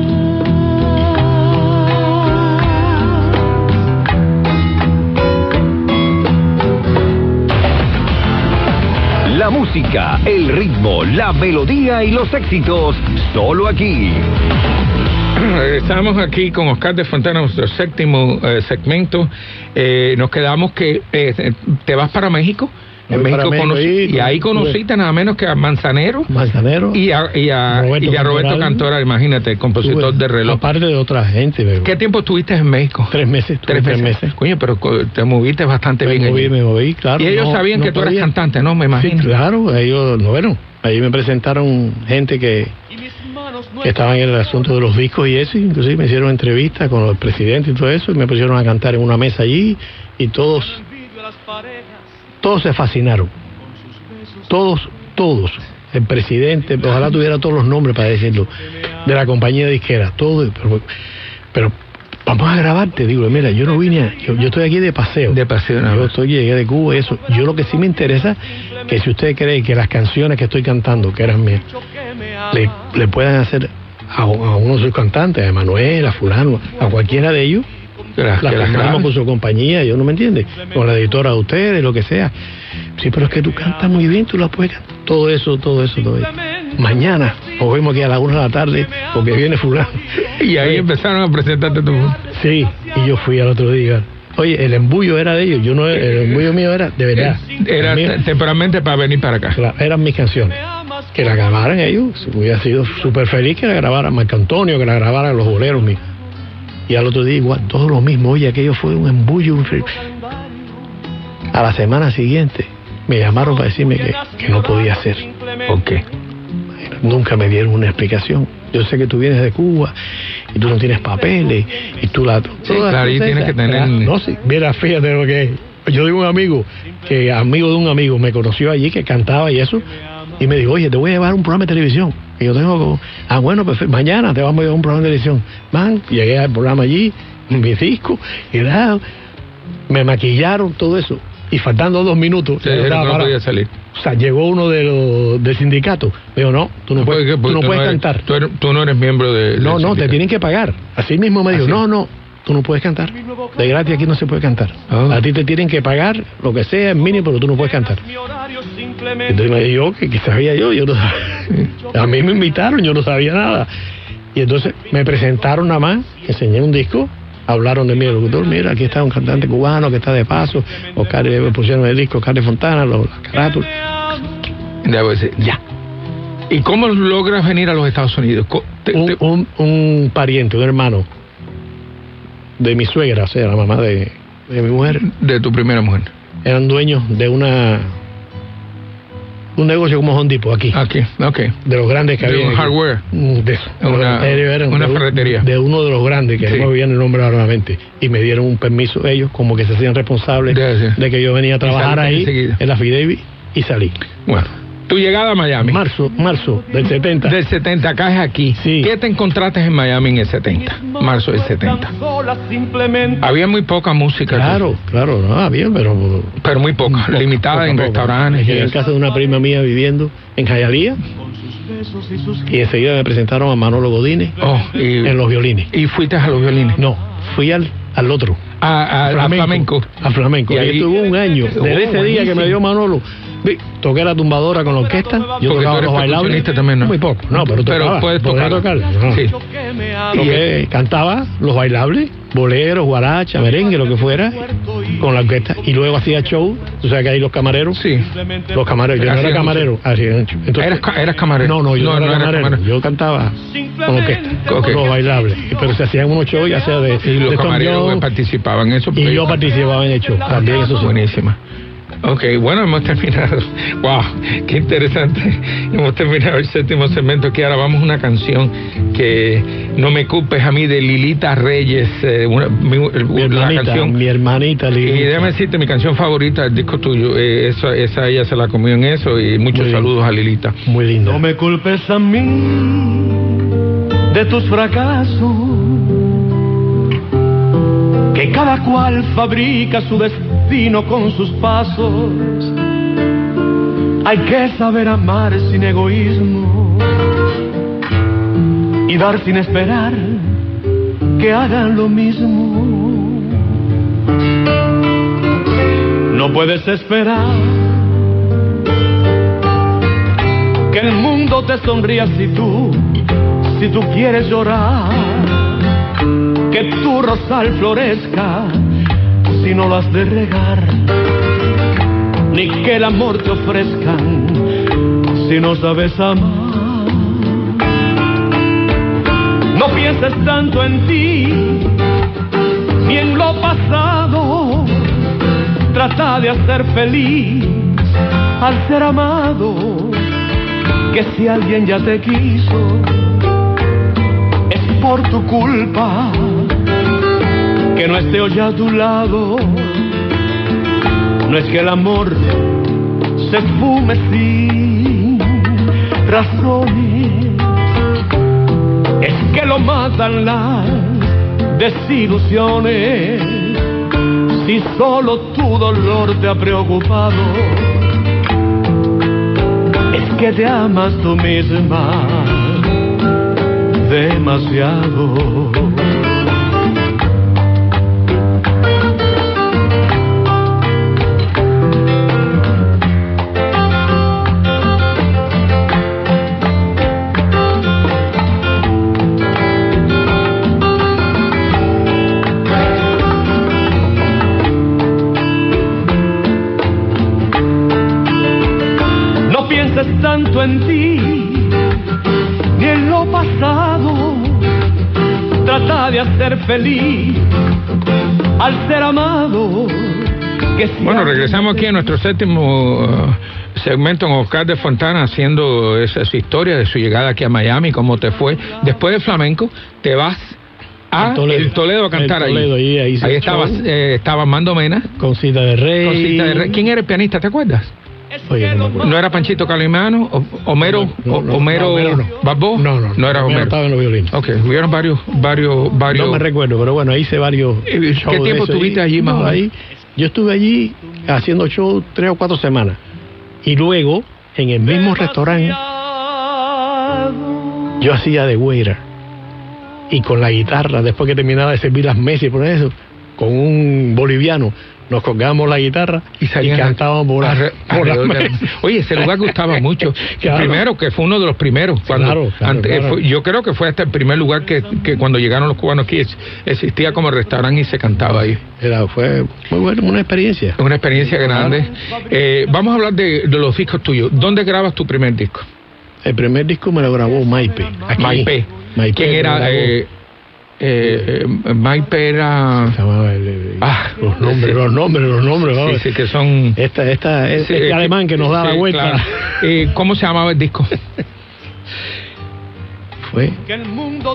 El ritmo, la melodía y los éxitos, solo aquí. [clears throat] Estamos aquí con Oscar de Fontana, nuestro séptimo eh, segmento. Eh, nos quedamos que eh, te vas para México. En México México, conocí- ahí, y ahí conociste nada menos que a Manzanero Manzanero. y a, y a- Roberto y a Roberto Cantoral. Cantora, imagínate, el compositor de reloj. Aparte de otra gente. ¿Qué tiempo estuviste en México? Tres meses. tuve Tres meses. Coño, pero te moviste bastante Me bien. moví, allí. me moví, claro. y ellos no- sabían no que tú eras podía. cantante, ¿no? Me imagino. Sí, claro, ellos, no, bueno, ahí me presentaron gente que, que estaban en el asunto de los discos y eso, inclusive me hicieron entrevistas con los presidentes y todo eso, y me pusieron a cantar en una mesa allí, y todos, todos se fascinaron. Todos, todos. El presidente, ojalá tuviera todos los nombres para decirlo, de la compañía disquera, todo, pero, pero vamos a grabarte, digo, mira, yo no vine, a- yo, yo estoy aquí de paseo. De paseo, nada Yo estoy, llegué de Cuba y eso. Yo lo que sí me interesa, que si usted cree que las canciones que estoy cantando, que eran mías, le, le puedan hacer a, a uno de sus cantantes, a Manuel, a fulano, a cualquiera de ellos, Que las- las que las firmamos grabes. con su compañía, yo no me entiende, con la editora de ustedes, lo que sea. Sí, pero es que tú cantas muy bien, tú la puedes cantar. Todo eso, todo eso, todo eso. Mañana nos vemos aquí a las una de la tarde porque viene fulano. Y ahí empezaron a presentarte todo. Sí, y yo fui al otro día. Oye, el embullo era de ellos, yo no, el embullo mío era de verdad. Era temporalmente para venir para acá. Eran mis canciones. Que la grabaran ellos, hubiera sido súper feliz que la grabaran Marco Antonio, que la grabaran los boleros míos. Y al otro día igual, todo lo mismo. Oye, aquello fue un embullo. un A la semana siguiente me llamaron para decirme que, que no podía ser. ¿Por qué? Nunca me dieron una explicación. Yo sé que tú vienes de Cuba y tú no tienes papeles y tú la... todas claro, y tienes que tener- No, sí, mira, fíjate lo que es. Yo digo un amigo, que amigo de un amigo, me conoció allí, que cantaba y eso, y me dijo, oye, te voy a llevar a un programa de televisión. Y yo tengo, como, ah, bueno, pues mañana te vamos a llevar a un programa de televisión. Man, llegué al programa allí, [laughs] mi disco, y nada, me maquillaron, todo eso. Y faltando dos minutos, Se yo dijeron estaba que no parado. podía salir. o sea, llegó uno de los, del sindicato. Me dijo, no, tú no puedes, Porque- tú no puedes eres- cantar. Tú, eres- tú no eres miembro de. No, no, te tienen que pagar. Así mismo me dijo, ¿Ah, sí? no, no, tú no puedes cantar. De gratis aquí no se puede cantar. Oh. A ti te tienen que pagar lo que sea, es mínimo, pero tú no puedes cantar. Entonces me dijo que, que sabía yo, yo no sabía. A mí me invitaron, yo no sabía nada. Y entonces me presentaron nada más, enseñé un disco, hablaron de mí, el locutor, mira, aquí está un cantante cubano que está de paso, Oscar, eh, pusieron el disco Oscar de Fontana, los, las carátulas. Decir, ya. ¿Y cómo logras venir a los Estados Unidos? Te- Un, te- un, un pariente, un hermano de mi suegra, o sea, la mamá de, de mi mujer, de tu primera mujer. eran dueños de una un negocio como Home Depot aquí, Aquí, ok. de los grandes que De había. un hardware. Mm, De. Una- de ferretería. De uno de los grandes, que Sí. no me viene el nombre ahora nuevamente. Y me dieron un permiso ellos, como que se hacían responsables De que yo venía a trabajar ahí enseguida. en la Fidevi y salí. Bueno, tu llegada a Miami. Marzo, marzo del 70. Del 70, acá es aquí. Sí. ¿Qué te encontraste en Miami en el 70? Marzo del 70. Sola simplemente Había muy poca música. Claro, claro, no, bien, pero Pero muy poca, Poca, limitada poca, en poca. restaurantes. Quedé en casa de una prima mía viviendo en Jayalía y enseguida me presentaron a Manolo Godínez Oh, y, en los violines. y fuiste a los violines. No, fui al, al otro. A, a- a flamenco. A flamenco. Y Y ahí- estuve un año. Oh, [laughs] Desde ese día que me dio Manolo, toqué la tumbadora con la orquesta. Yo Porque tú tocaba los bailables. también, ¿no? Muy poco. No, pero Pero tocaba. puedes podía tocar. no. Sí. ama. Toqué, cantaba los bailables, boleros, guaracha, merengue, lo que fuera, con la orquesta. Y luego hacía show. Tú sabes que hay los camareros. Sí. Los camareros. Yo no era camarero. hacían show. Entonces, ¿Eras, ca- eras camarero? no, no, yo no, no era camarero. camarero. Yo cantaba con orquesta, Ok. los bailables. Pero se hacían unos shows, ya sea de, Y los de camareros Jones, participaban en eso. y yo participaba en el show. También eso sí. Buenísima. Ok, bueno, hemos terminado. [laughs] ¡Wow! ¡Qué interesante! Hemos terminado el séptimo segmento. Aquí ahora vamos a una canción que no me culpes a mí de Lilita Reyes. eh, una- mi, hermanita, canción. mi hermanita Y Lili. déjame decirte, mi canción favorita, el disco tuyo, eh, esa, esa ella se la comió en eso y muchos Muy saludos a Lilita. Muy linda. No me culpes a mí de tus fracasos, que cada cual fabrica su destino con sus pasos. Hay que saber amar sin egoísmo y dar sin esperar que hagan lo mismo. No puedes esperar que el mundo te sonría si tú, si tú quieres llorar, que tu rosal florezca si no lo has de regar, ni que el amor te ofrezcan si no sabes amar. No pienses tanto en ti, ni en lo pasado, trata de hacer feliz al ser amado que si alguien ya te quiso por tu culpa que no esté hoy a tu lado. No es que el amor se esfume sin razones, es que lo matan las desilusiones. Si solo tu dolor te ha preocupado es que te amas tú misma demasiado. No pienses tanto en ti feliz al ser amado. Que Bueno, regresamos aquí a nuestro séptimo uh, segmento con Oscar de Fontana haciendo esa, su historia de su llegada aquí a Miami, cómo te fue. Después del flamenco, te vas a El Toledo. el Toledo a cantar El Toledo, ahí. ahí- ahí estaba, eh, estaba Mando Mena, Con cita de rey. Cosita de Rey. ¿Quién era el pianista? ¿Te acuerdas? Oye, no me acuerdo. ¿No era Panchito Calimano? ¿Homero? No, o- no, Homero, no, Homero no. Babó? No, no, No era Homero. estaba en los violines. Ok, hubieron varios, varios, varios. No me recuerdo, pero bueno, hice varios. ¿Qué tiempo eso. tuviste Y, allí, más o menos? Yo estuve allí haciendo show tres o cuatro semanas. Y luego, en el mismo restaurante, yo hacía de waiter. Y con la guitarra, después que terminaba de servir las mesas y por eso, con un boliviano, nos colgábamos la guitarra y, cantábamos por. Oye, ese lugar gustaba [laughs] mucho. Claro. Primero, que fue uno de los primeros. Cuando, Claro, claro, fue- yo creo que fue hasta el primer lugar que, que cuando llegaron los cubanos aquí existía como restaurante y se cantaba ahí. Era, fue muy bueno, una experiencia. Una experiencia grande. Eh, vamos a hablar de, de los discos tuyos. ¿Dónde grabas tu primer disco? El primer disco me lo grabó Maipe. aquí. Maipe. Maipe ¿Quién era? Eh, eh, eh, Maipe era... Se llamaba el- el- Ah, los nombres, sí. los nombres, los nombres. Sí, vamos. sí, que son... Esta, esta, es- Sí, este eh, alemán que nos da la sí, vuelta. claro. Eh, ¿Cómo se llamaba el disco? [laughs] Fue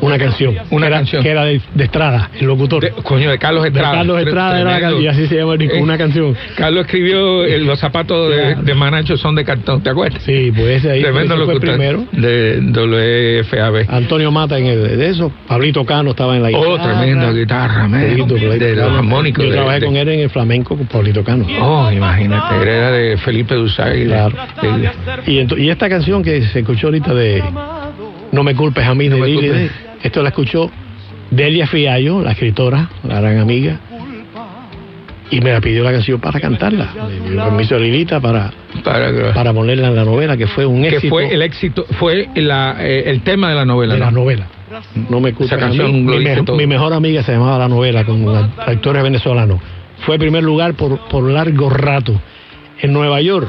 una canción. Una canción. Que era de, de Estrada, el locutor. De- coño, de Carlos De Estrada. Carlos Estrada era la Tremendo. can- y así se llama Eh, una canción. Carlos escribió eh, Los zapatos de, de Manacho son de cartón, ¿te acuerdas? Sí, pues ese ahí Tremendo ese fue el locutor primero. de WFAB. Antonio Mata en el de eso. Pablito Cano estaba en la guitarra. Oh, tremenda guitarra, man. De los armónicos. Yo de- trabajé de- con él en el flamenco con Pablito Cano. Oh, imagínate, era de Felipe Dusay. Claro. Y, y esta canción que se escuchó ahorita de No me culpes a mí, No de me Lili, de- esto la escuchó Delia Fiallo, la escritora, la gran amiga, y me la pidió la canción para cantarla. Dio permiso a Lilita para, para, para ponerla en la novela, que fue un que éxito fue el éxito, fue la, eh, el tema de la novela. de ¿no? la novela. No me culpes Esa a mí. canción lo Mi, dice me- todo. mi mejor amiga se llamaba La Novela, con actores venezolanos. Fue primer lugar por, por largo rato. En Nueva York,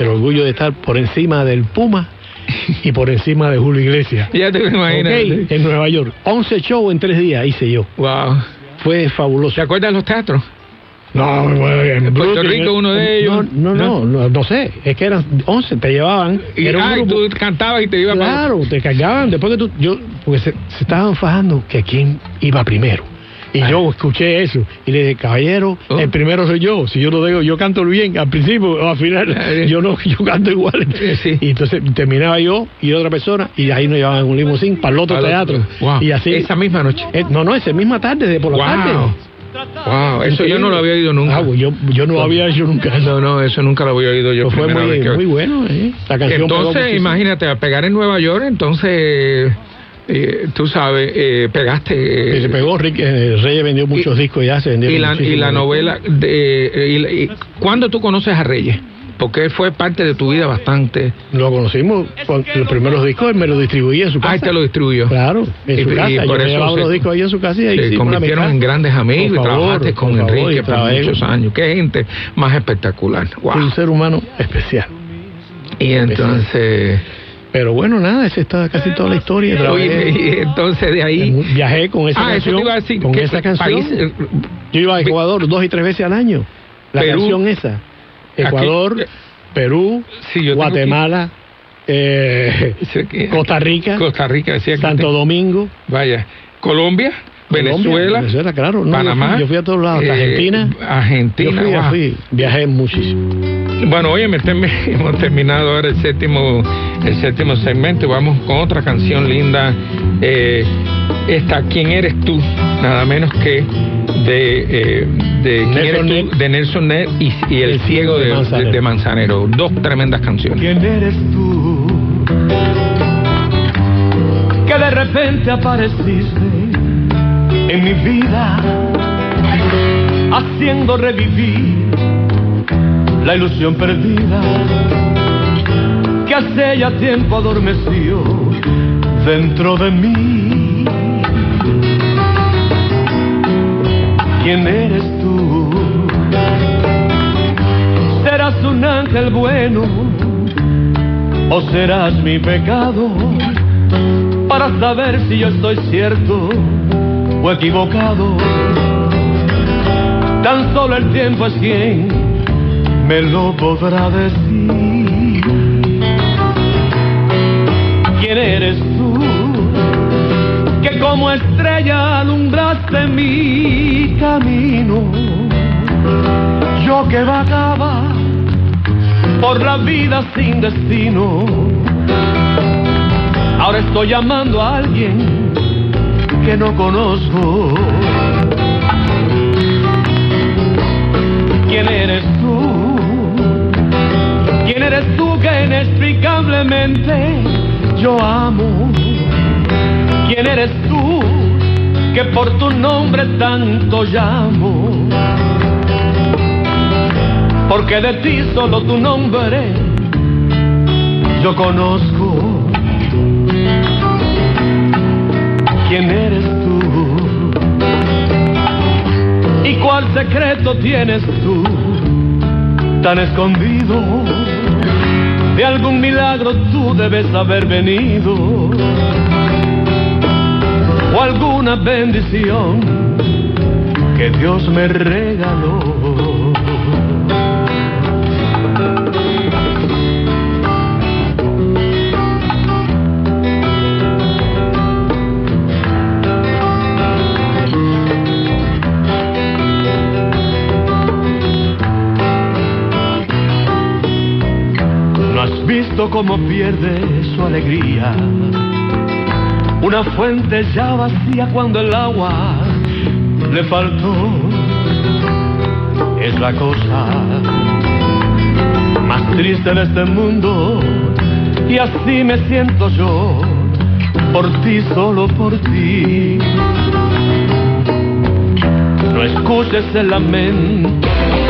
el orgullo de estar por encima del Puma y por encima de Julio Iglesias. Ya te lo imaginas. En Nueva York. 11 shows en tres días hice yo. Wow. Fue fabuloso. ¿Te acuerdas de los teatros? No, en Puerto Brooklyn, Rico, uno de ellos. No, no, no, no, no sé. Es que eran 11, te llevaban. Y, Era un ah, y tú cantabas y te ibas para- Claro, te cargaban después que tú, yo, porque se, se estaban fajando que quién iba primero. Y yo escuché eso y le dije, caballero, Oh. el primero soy yo. Si yo lo digo, yo canto bien al principio o al final, Eh. yo no, [laughs] yo canto igual. Sí. Y entonces terminaba yo y otra persona y ahí nos llevaban un limusín para el otro teatro. Wow. Y así. Esa misma noche. Eh, no, no, esa misma tarde, de por la Wow. tarde. Wow, eso yo no lo había oído nunca. Ah, pues yo, yo no lo había hecho nunca. No, no, eso nunca lo había oído yo. Pues fue muy, que- muy bueno. ¿eh? La canción pegó Entonces, imagínate, al pegar en Nueva York, entonces, eh, tú sabes, eh, pegaste. Y se pegó, Rick, eh, Reyes vendió muchos discos ya, se vendió y la, y la novela, de, eh, y y- ¿cuándo tú conoces a Reyes? Porque él fue parte de tu vida bastante. Lo conocimos, con los primeros discos él me lo distribuía en su casa. Ah, te lo distribuyó. Claro, en Y- su y casa. Yo por eso llevaba se- los discos ahí en su casa y ahí Se convirtieron en grandes amigos y trabajaste con favor, Enrique y por muchos años. Qué gente más espectacular. Wow. Un ser humano especial. Y entonces, Pero bueno, nada, esa está casi toda la historia. Oye, y entonces de ahí. viajé con esa Ah, eso canción. te iba a decir. con ¿qué esa canción. país, eh, Yo iba a Ecuador dos y tres veces al año. La Perú. canción esa. Ecuador, Aquí- Perú, Sí, Guatemala, eh, Costa Rica, Costa Rica, decía Santo Domingo. Vaya. Colombia, Venezuela, Venezuela, claro. No, yo Panamá. fui- Yo fui, a todos lados. eh, Argentina. Argentina. Yo fui, wow. fui, viajé muchísimo. Bueno, oye, [laughs] hemos terminado ahora el séptimo, el séptimo segmento. Vamos con otra canción linda. Eh, esta, ¿Quién eres tú? Nada menos que de, eh, de, ¿quién Nelson eres tú? Ned. de Nelson Ned y, y El, Ciego de, de- Manzanero. de Manzanero. Dos tremendas canciones. ¿Quién eres tú? Que de repente apareciste en mi vida, haciendo revivir la ilusión perdida que hace ya tiempo adormeció dentro de mí. ¿Quién eres tú? ¿Serás un ángel bueno o serás mi pecado? Para saber si yo estoy cierto o equivocado. Tan solo el tiempo es quien me lo podrá decir. ¿Quién eres tú? Que como estrella alumbraste mi camino. Yo que vagaba por la vida sin destino. Ahora estoy llamando a alguien que no conozco. Simplemente yo amo. ¿Quién eres tú que por tu nombre tanto llamo? Porque de ti solo tu nombre yo conozco. ¿Quién eres tú? ¿Y cuál secreto tienes tú tan escondido? De algún milagro tú debes haber venido. O alguna bendición que Dios me regaló. Visto cómo pierde su alegría? Una fuente ya vacía cuando el agua le faltó. Es la cosa más triste de este mundo y así me siento yo, por ti, solo por ti. No escuches el lamento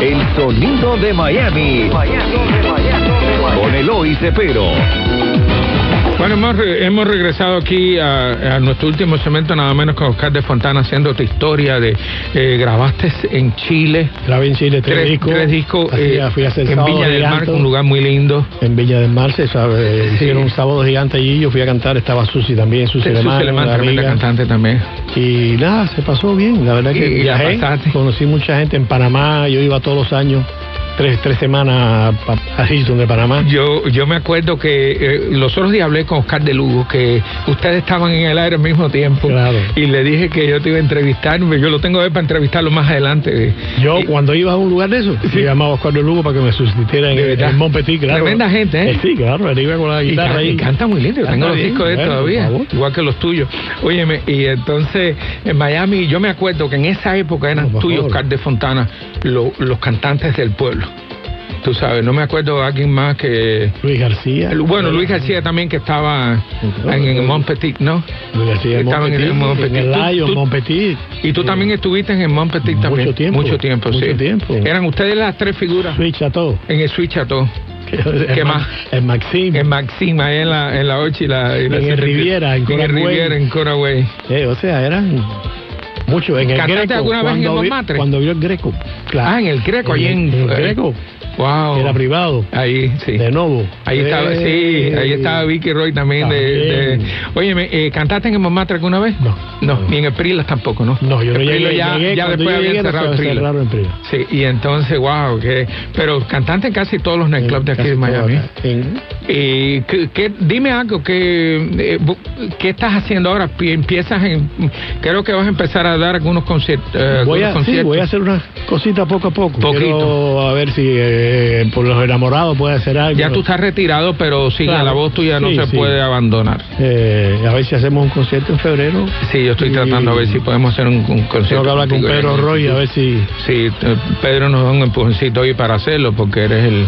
El sonido de Miami. Con Eloy Cepero. Bueno, hemos, hemos regresado aquí a, a nuestro último segmento, nada menos con Oscar de Fontana, haciendo tu historia de eh, grabaste en Chile. Grabé en Chile tres, Tres, discos. tres discos eh, fui a hacer en Villa del Mar, un lugar muy lindo. En Villa del Mar se sabe, Sí. hicieron un sábado gigante allí, yo fui a cantar, estaba Susi también, Susi Sí, Alemán, Susi Alemán, tremenda amiga. cantante también. Y nada, se pasó bien, la verdad que Y- viajé, conocí mucha gente en Panamá, yo iba todos los años, tres, tres semanas a, Houston de Panamá. Yo, yo me acuerdo que eh, los otros días hablé con Oscar de Lugo, que ustedes estaban en el aire al mismo tiempo. Claro. Y le dije que yo te iba a entrevistar, yo lo tengo para entrevistarlo más adelante. Yo Y- cuando iba a un lugar de eso, Sí. llamaba a Oscar de Lugo para que me sustituyera en, en Montpetit, claro. Tremenda gente, ¿eh? Sí, claro, él iba con la Y, guitarra can- ahí. y canta muy lindo, tengo los discos de él bueno, todavía, igual que los tuyos. Óyeme, y entonces en Miami, yo me acuerdo que en esa época eran No, y favor. Oscar de Fontana lo- los cantantes del pueblo. Tú sabes, no me acuerdo de alguien más que... Luis García. Bueno, Luis García también que estaba en, en Montpetit, ¿no? Luis García en en Montpetit, en el. Tú-. Y tú Eh, también estuviste en el Montpetit también. Mucho tiempo. Mucho tiempo, sí. Mucho tiempo. Eran ustedes las tres figuras Switch a todo. en el Switch a todo. [laughs] ¿Qué más? En Maxim. En Maxim, ahí en la, en la 8 y la... y la En el 73. Riviera, en En el Coral Way. Riviera, en. Eh, o sea, eran muchos. En el ¿Cantaste Greco. alguna vez en cuando el vi-? Cuando vio el Greco. Claro. Ah, en el Greco, allí en... En el Greco. Wow. Era privado. Ahí, sí. De nuevo. Ahí estaba, sí, Eh, ahí estaba Vicky Roy también. De, de- Óyeme, eh, ¿cantaste en el Montmartre alguna vez? No. No, ni en el Prilas tampoco, ¿no? No, yo no llegué. Ya, llegué ya después llegué, cerrado el Prilas. Sí, y entonces, wow, que, pero cantaste en casi todos los nightclubs de aquí de Miami. En- Y que, que- dime algo, que, eh, ¿qué estás haciendo ahora? Pi- Empiezas en, creo que vas a empezar a dar algunos concier- eh, Voy algunos a, sí, conciertos. voy a hacer unas cositas poco a poco. Poquito. Quiero a ver si eh, por los enamorados puede hacer algo. Ya tú estás retirado, pero sigue, Claro. la voz tuya no Sí, se sí. puede abandonar. Eh, a ver si hacemos un concierto en febrero. Sí, yo estoy Y- tratando a ver si podemos hacer un, un concierto. Tengo que hablar con Pedro Roy a ver si. Sí, eh, Pedro nos da un empujoncito hoy para hacerlo porque eres el...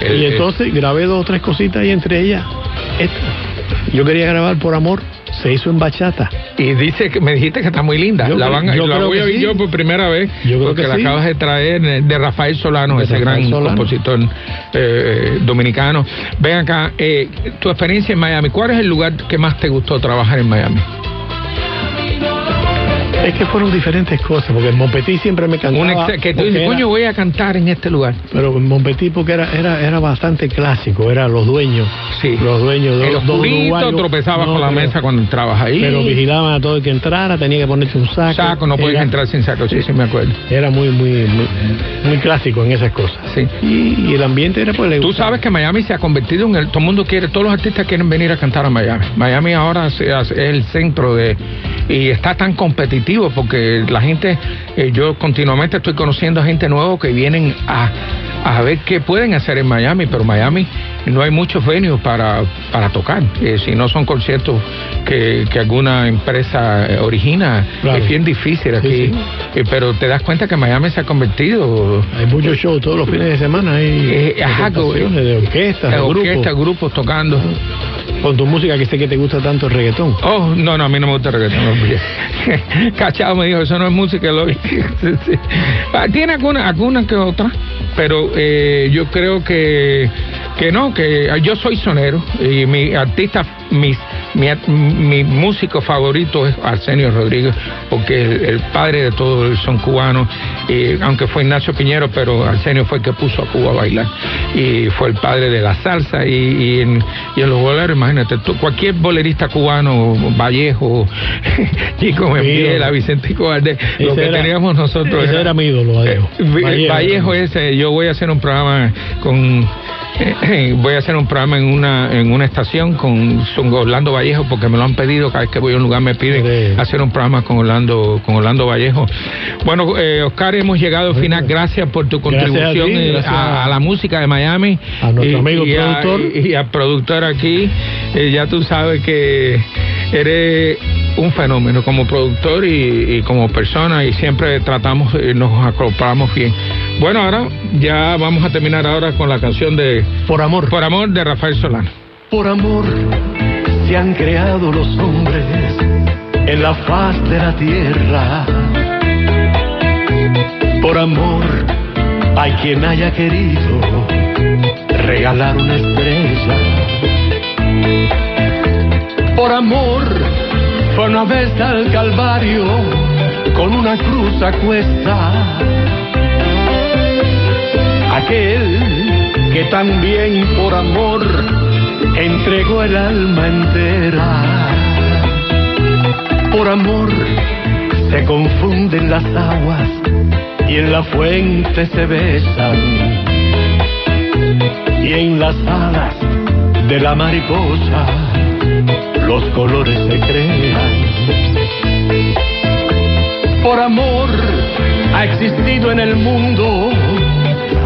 el- y entonces grabé dos o tres cositas y entre ellas esta. Yo quería grabar por amor, se hizo en bachata. Y dice que me dijiste que está muy linda. Yo la van, yo la voy a sí. yo por primera vez. Yo creo porque que la sí. acabas de traer eh, de Rafael Solano, De ese Rafael gran Solano. compositor eh, dominicano. Ven acá, eh, tu experiencia en Miami. ¿Cuál es el lugar que más te gustó trabajar en Miami? Es que fueron diferentes cosas, porque en Montpetit siempre me cantaba. Un ex- que tú dices, era- coño, voy a cantar en este lugar. Pero en Montpetit porque era, era, era bastante clásico, eran los dueños. Sí. Los dueños de El dos tropezabas No, con la pero- mesa cuando entrabas ahí. Pero vigilaban a todo el que entrara, tenía que ponerse un saco. Saco, no podías Era- entrar sin saco, sí, sí me acuerdo. Era muy, muy, muy, muy clásico en esas cosas. Sí. Y, y el ambiente era pues le Tú sabes que Miami se ha convertido en el. Todo el mundo quiere, todos los artistas quieren venir a cantar a Miami. Miami ahora es el centro de. Y está tan competitivo porque la gente. eh, yo continuamente estoy conociendo gente nueva que vienen a, a ver qué pueden hacer en Miami, pero Miami no hay muchos venues para, para tocar. Eh, si no son conciertos que, que alguna empresa eh, origina, Claro. es bien difícil aquí. Sí, Eh, pero te das cuenta que Miami se ha convertido Hay muchos shows todos los fines de semana. Hay ajá, de orquestas, de de grupos. orquesta, grupos tocando. Con tu música que sé que te gusta tanto el reggaetón. Oh, no, no, a mí no me gusta el reggaetón. no, [laughs] Cachao me dijo, eso no es música, lo. [laughs] Ah, Tiene alguna, alguna que otra, pero eh, yo creo que, que no, que yo soy sonero y mi artista, mis, mi, mi músico favorito es Arsenio Rodríguez, porque el, el padre de todo el son cubano, y aunque fue Ignacio Piñero, pero Arsenio fue el que puso a Cuba a bailar y fue el padre de la salsa y, y en, y en los boleros, imagínate, tú- cualquier bolerista cubano, Vallejo, [laughs] Chico Membiela, Vicentico Valdés, lo que era- teníamos nosotros ese era mi ídolo, Vallejo. Vallejo. Vallejo ese, yo voy a hacer un programa con voy a hacer un programa en una en una estación con, con Orlando Vallejo porque me lo han pedido. Cada vez que voy a un lugar me piden hacer un programa con Orlando con Orlando Vallejo. Bueno eh, Oscar hemos llegado al final. Gracias por tu a ti, contribución eh, a, a la música de Miami. A nuestro amigo y a- productor. y, y al productor aquí. Eh, ya tú sabes que eres un fenómeno como productor y, y como persona y siempre tratamos y nos acoplamos bien. Bueno, ahora ya vamos a terminar ahora con la canción de Por amor. Por amor de Rafael Solano. Por amor se han creado los hombres en la faz de la tierra. Por amor hay quien haya querido regalar una estrella. Por amor fue una vez al Calvario con una cruz a cuesta. Aquel que también por amor entregó el alma entera. Por amor se confunden las aguas y en la fuente se besan. Y en las alas de la mariposa los colores se crean. Por amor ha existido en el mundo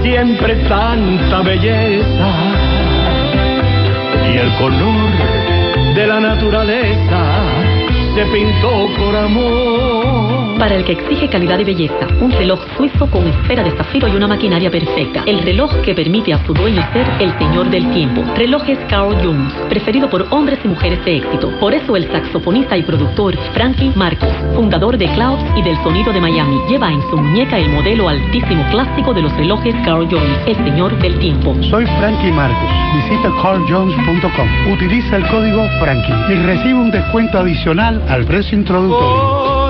siempre tanta belleza y el color de la naturaleza se pintó por amor. Para el que exige calidad y belleza, un reloj suizo con esfera de zafiro y una maquinaria perfecta. El reloj que permite a su dueño ser el señor del tiempo. Relojes Carl Jones, preferido por hombres y mujeres de éxito. Por eso el saxofonista y productor Frankie Marcos, fundador de Clouds y del sonido de Miami, lleva en su muñeca el modelo altísimo clásico de los relojes Carl Jones, el señor del tiempo. Soy Frankie Marcos. Visita carljones.com. Utiliza el código Frankie y recibe un descuento adicional al precio introductorio.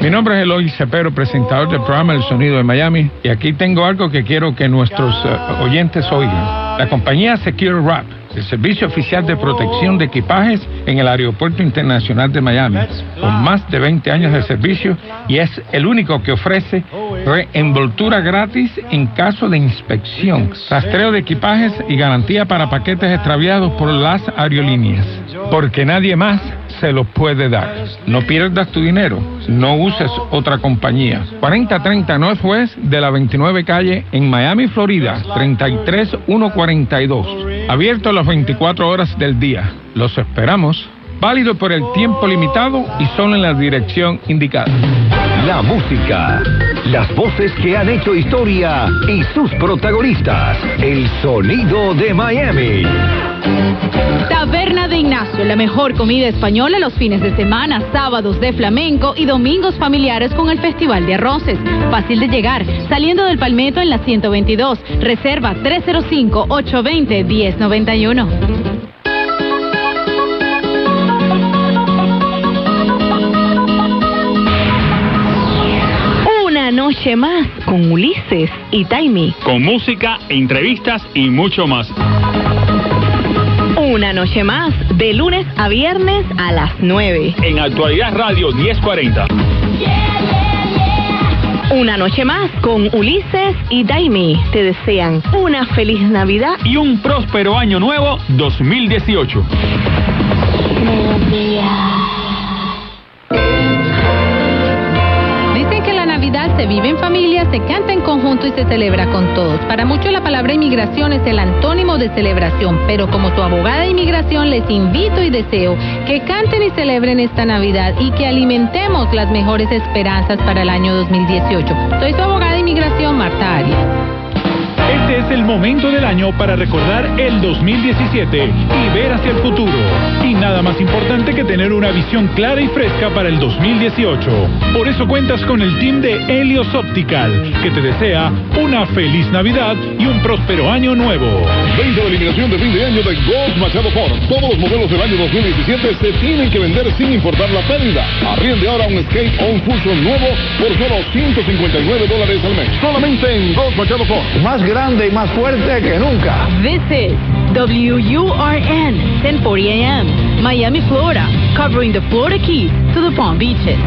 Mi nombre es Eloy Cepero, presentador del programa El Sonido de Miami, y aquí tengo algo que quiero que nuestros eh, oyentes oigan. La compañía Secure Wrap, el servicio oficial de protección de equipajes en el Aeropuerto Internacional de Miami, con más de 20 años de servicio y es el único que ofrece reenvoltura gratis en caso de inspección, rastreo de equipajes y garantía para paquetes extraviados por las aerolíneas, porque nadie más se lo puede dar. No pierdas tu dinero, no uses otra compañía. 4030 Northwest de la 29 calle en Miami, Florida, 33142. Abierto las 24 horas del día. Los esperamos. Válido por el tiempo limitado y solo en la dirección indicada. La música, las voces que han hecho historia y sus protagonistas. El sonido de Miami. Taberna de Ignacio, la mejor comida española los fines de semana, sábados de flamenco y domingos familiares con el Festival de Arroces. Fácil de llegar, saliendo del Palmetto en la 122. Reserva 305-820-1091. Noche más con Ulises y Taimi. Con música, entrevistas y mucho más. Una noche más, de lunes a viernes a las 9. En Actualidad Radio 1040. Una noche más con Ulises y Daimi. Te desean una feliz Navidad y un próspero año nuevo 2018. Dicen que se vive en familia, se canta en conjunto y se celebra con todos. Para muchos la palabra inmigración es el antónimo de celebración, pero como tu abogada de inmigración les invito y deseo que canten y celebren esta Navidad y que alimentemos las mejores esperanzas para el año 2018. Soy tu abogada de inmigración, Marta Arias. Este es el momento del año para recordar el 2017 y ver hacia el futuro. Y nada más importante que tener una visión clara y fresca para el 2018. Por eso cuentas con el team de Helios Optical, que te desea una feliz Navidad y un próspero año nuevo. 20 de eliminación de fin de año de Gold Machado Ford. Todos los modelos del año 2017 se tienen que vender sin importar la pérdida. Arriende ahora un Escape o un Fusion nuevo por solo 159 dólares al mes. Solamente en Gold Machado Ford. Más grande y más fuerte que nunca. This is WURN 1040 AM, Miami, Florida, covering the Florida Keys to the Palm Beaches.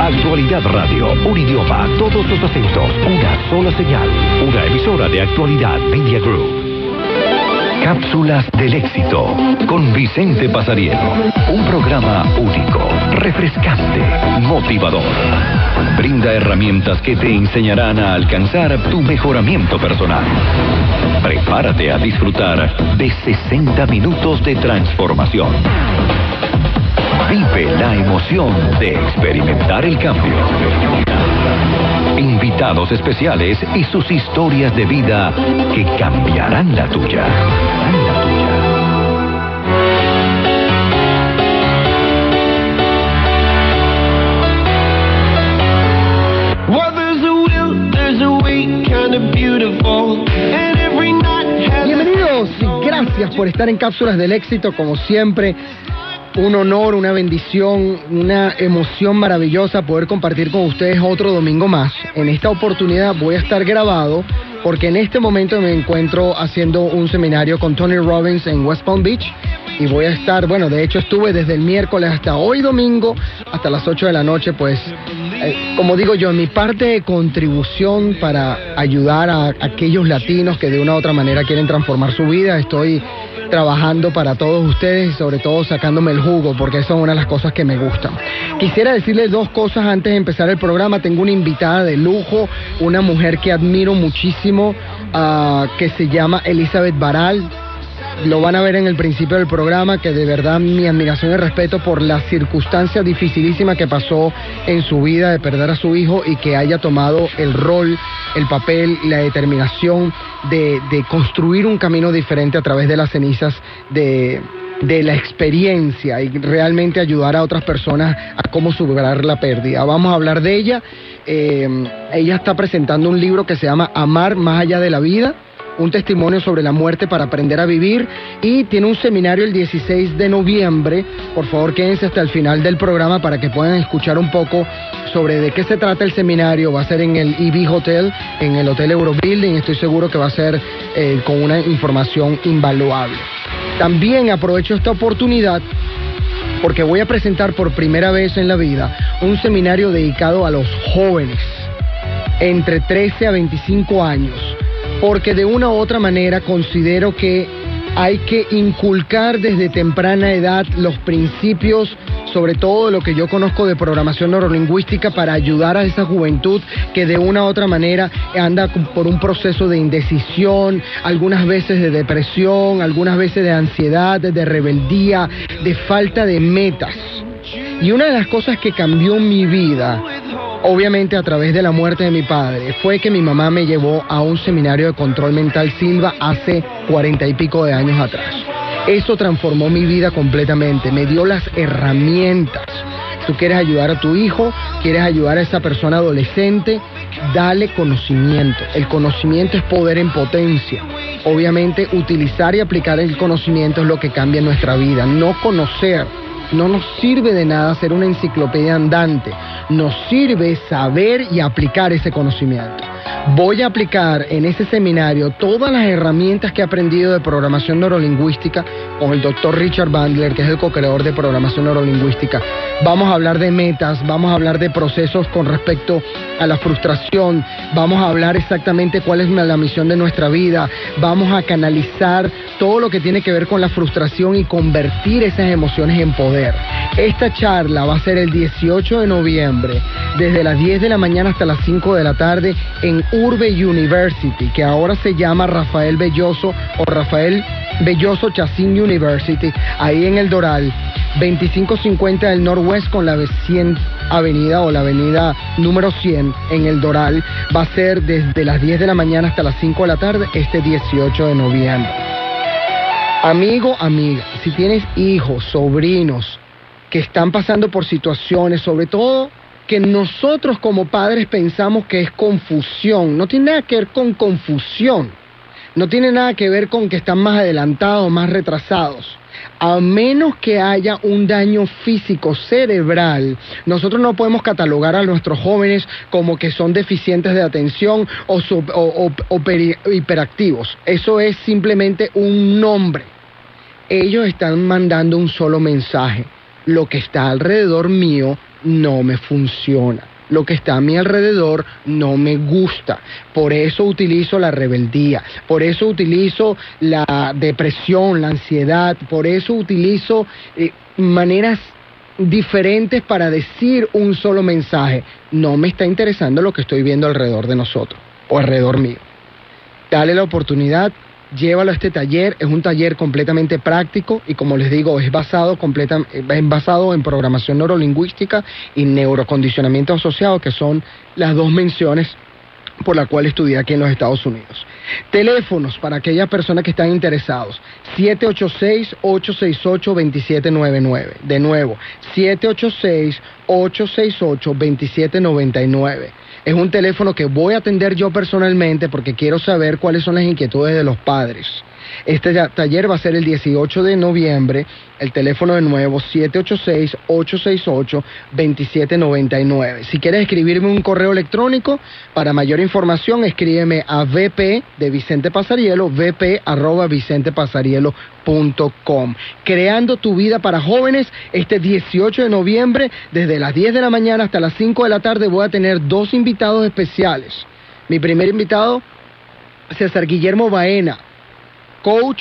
Actualidad Radio, un idioma, todos los acentos, una sola señal, una emisora de actualidad Media Group. Cápsulas del éxito con Vicente Pasarielo. Un programa único, refrescante, motivador. Brinda herramientas que te enseñarán a alcanzar tu mejoramiento personal. Prepárate a disfrutar de 60 minutos de transformación. Vive la emoción de experimentar el cambio. Invitados especiales y sus historias de vida que cambiarán la tuya. Gracias por estar en Cápsulas del Éxito, como siempre. Un honor, una bendición, una emoción maravillosa poder compartir con ustedes otro domingo más. En esta oportunidad voy a estar grabado porque en este momento me encuentro haciendo un seminario con Tony Robbins en West Palm Beach y voy a estar, bueno, de hecho estuve desde el miércoles hasta hoy domingo, hasta las 8 de la noche, pues, como digo yo, mi parte de contribución para ayudar a aquellos latinos que de una u otra manera quieren transformar su vida, estoy trabajando para todos ustedes y sobre todo sacándome el jugo, porque eso es una de las cosas que me gustan. Quisiera decirles dos cosas antes de empezar el programa. Tengo una invitada de lujo, una mujer que admiro muchísimo, ah, que se llama Elizabeth Baral. Lo van a ver en el principio del programa, que de verdad mi admiración y respeto por la circunstancia dificilísima que pasó en su vida de perder a su hijo y que haya tomado el rol, el papel la determinación de, construir un camino diferente a través de las cenizas de, de la experiencia y realmente ayudar a otras personas a cómo superar la pérdida. Vamos a hablar de ella. Eh, ella está presentando un libro que se llama Amar más allá de la vida un testimonio sobre la muerte para aprender a vivir y tiene un seminario el 16 de noviembre. Por favor, quédense hasta el final del programa para que puedan escuchar un poco sobre de qué se trata el seminario. Va a ser en el EB Hotel, en el Hotel Eurobuilding. Estoy seguro que va a ser eh, con una información invaluable. También aprovecho esta oportunidad porque voy a presentar por primera vez en la vida un seminario dedicado a los jóvenes entre 13 a 25 años porque de una u otra manera considero que hay que inculcar desde temprana edad los principios, sobre todo lo que yo conozco de programación neurolingüística, para ayudar a esa juventud que de una u otra manera anda por un proceso de indecisión, algunas veces de depresión, algunas veces de ansiedad, de rebeldía, de falta de metas. Y una de las cosas que cambió mi vida, obviamente a través de la muerte de mi padre, fue que mi mamá me llevó a un seminario de control mental Silva hace cuarenta y pico de años atrás. Eso transformó mi vida completamente, me dio las herramientas. Tú quieres ayudar a tu hijo, quieres ayudar a esa persona adolescente, dale conocimiento. El conocimiento es poder en potencia. Obviamente utilizar y aplicar el conocimiento es lo que cambia nuestra vida, no conocer no nos sirve de nada ser una enciclopedia andante, nos sirve saber y aplicar ese conocimiento. Voy a aplicar en ese seminario todas las herramientas que he aprendido de programación neurolingüística con el doctor Richard Bandler, que es el co-creador de programación neurolingüística. Vamos a hablar de metas, vamos a hablar de procesos con respecto a la frustración, vamos a hablar exactamente cuál es la misión de nuestra vida, vamos a canalizar todo lo que tiene que ver con la frustración y convertir esas emociones en poder. Esta charla va a ser el 18 de noviembre, desde las 10 de la mañana hasta las 5 de la tarde en Urbe University, que ahora se llama Rafael Belloso o Rafael Belloso Chacín University, ahí en el Doral, 2550 del Norwest con la 100 Avenida o la Avenida número 100 en el Doral. Va a ser desde las 10 de la mañana hasta las 5 de la tarde este 18 de noviembre. Amigo, amiga, si tienes hijos, sobrinos que están pasando por situaciones, sobre todo que nosotros como padres pensamos que es confusión, no tiene nada que ver con confusión, no tiene nada que ver con que están más adelantados, más retrasados. A menos que haya un daño físico cerebral, nosotros no podemos catalogar a nuestros jóvenes como que son deficientes de atención o, hiperactivos. Eso es simplemente un nombre. Ellos están mandando un solo mensaje. Lo que está alrededor mío no me funciona. Lo que está a mi alrededor no me gusta. Por eso utilizo la rebeldía, por eso utilizo la depresión, la ansiedad, por eso utilizo eh, maneras diferentes para decir un solo mensaje. No me está interesando lo que estoy viendo alrededor de nosotros o alrededor mío. Dale la oportunidad, llévalo a este taller. Es un taller completamente práctico y como les digo, es basado, en programación neurolingüística y neurocondicionamiento asociado, que son las dos menciones por la cual estudié aquí en los Estados Unidos. Teléfonos para aquellas personas que están interesados. 786-868-2799. De nuevo, 786-868-2799. Es un teléfono que voy a atender yo personalmente porque quiero saber cuáles son las inquietudes de los padres. Este taller va a ser el 18 de noviembre. El teléfono de nuevo 786-868-2799. Si quieres escribirme un correo electrónico para mayor información, escríbeme a VP de Vicente Pasarielo, vp. Creando tu vida para jóvenes, este 18 de noviembre, desde las 10 de la mañana hasta las 5 de la tarde, voy a tener dos invitados especiales. Mi primer invitado, César Guillermo Baena coach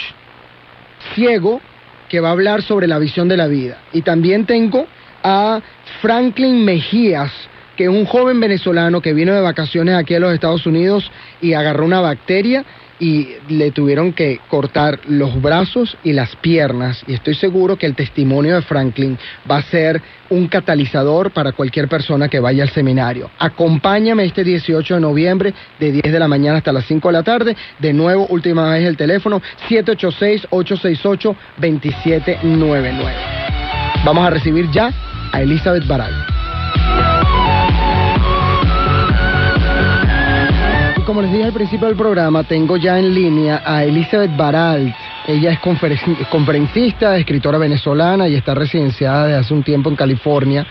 ciego que va a hablar sobre la visión de la vida. Y también tengo a Franklin Mejías, que es un joven venezolano que vino de vacaciones aquí a los Estados Unidos y agarró una bacteria y le tuvieron que cortar los brazos y las piernas. Y estoy seguro que el testimonio de Franklin va a ser un catalizador para cualquier persona que vaya al seminario. Acompáñame este 18 de noviembre de 10 de la mañana hasta las 5 de la tarde. De nuevo, última vez el teléfono 786-868-2799. Vamos a recibir ya a Elizabeth Baral. como les dije al principio del programa, tengo ya en línea a Elizabeth Baralt. Ella es conferencista, escritora venezolana y está residenciada desde hace un tiempo en California.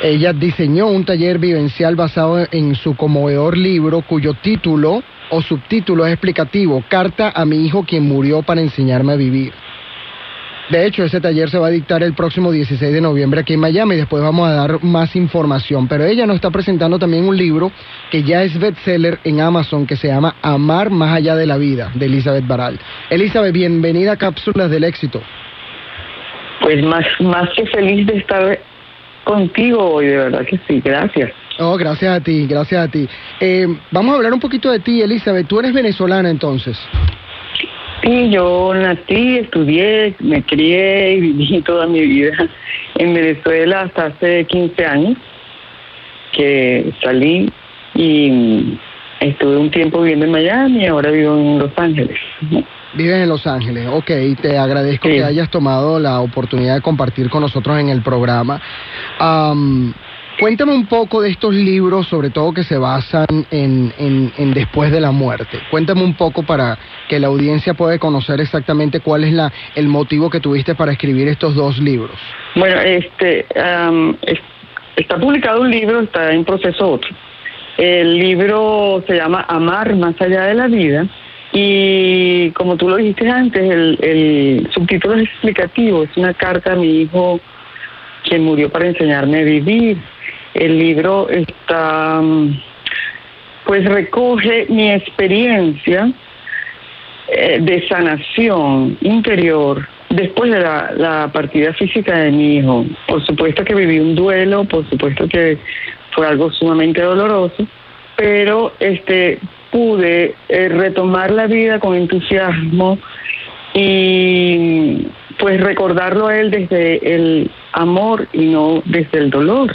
Ella diseñó un taller vivencial basado en su conmovedor libro cuyo título o subtítulo es explicativo, Carta a mi hijo quien murió para enseñarme a vivir. De hecho, ese taller se va a dictar el próximo 16 de noviembre aquí en Miami y después vamos a dar más información. Pero ella nos está presentando también un libro que ya es bestseller en Amazon que se llama Amar más allá de la vida, de Elizabeth Baral. Elizabeth, bienvenida a Cápsulas del Éxito. Pues más, más que feliz de estar contigo hoy, de verdad que sí, gracias. Oh, gracias a ti, gracias a ti. Eh, vamos a hablar un poquito de ti, Elizabeth. Tú eres venezolana entonces. Sí, yo nací, estudié, me crié y viví [laughs] toda mi vida en Venezuela hasta hace 15 años que salí y estuve un tiempo viviendo en Miami y ahora vivo en Los Ángeles. Vives en Los Ángeles, ok, te agradezco que hayas tomado la oportunidad de compartir con nosotros en el programa. Cuéntame un poco de estos libros, sobre todo que se basan en, en, después de la muerte. Cuéntame un poco para que la audiencia pueda conocer exactamente cuál es la, el motivo que tuviste para escribir estos dos libros. Bueno, este está publicado un libro, está en proceso otro. El libro se llama Amar más allá de la vida y como tú lo dijiste antes, el, subtítulo es explicativo, es una carta a mi hijo quien murió para enseñarme a vivir. El libro está, pues recoge mi experiencia eh, de sanación interior después de la, partida física de mi hijo. Por supuesto que viví un duelo, por supuesto que fue algo sumamente doloroso, pero este pude eh, retomar la vida con entusiasmo y pues recordarlo a él desde el amor y no desde el dolor.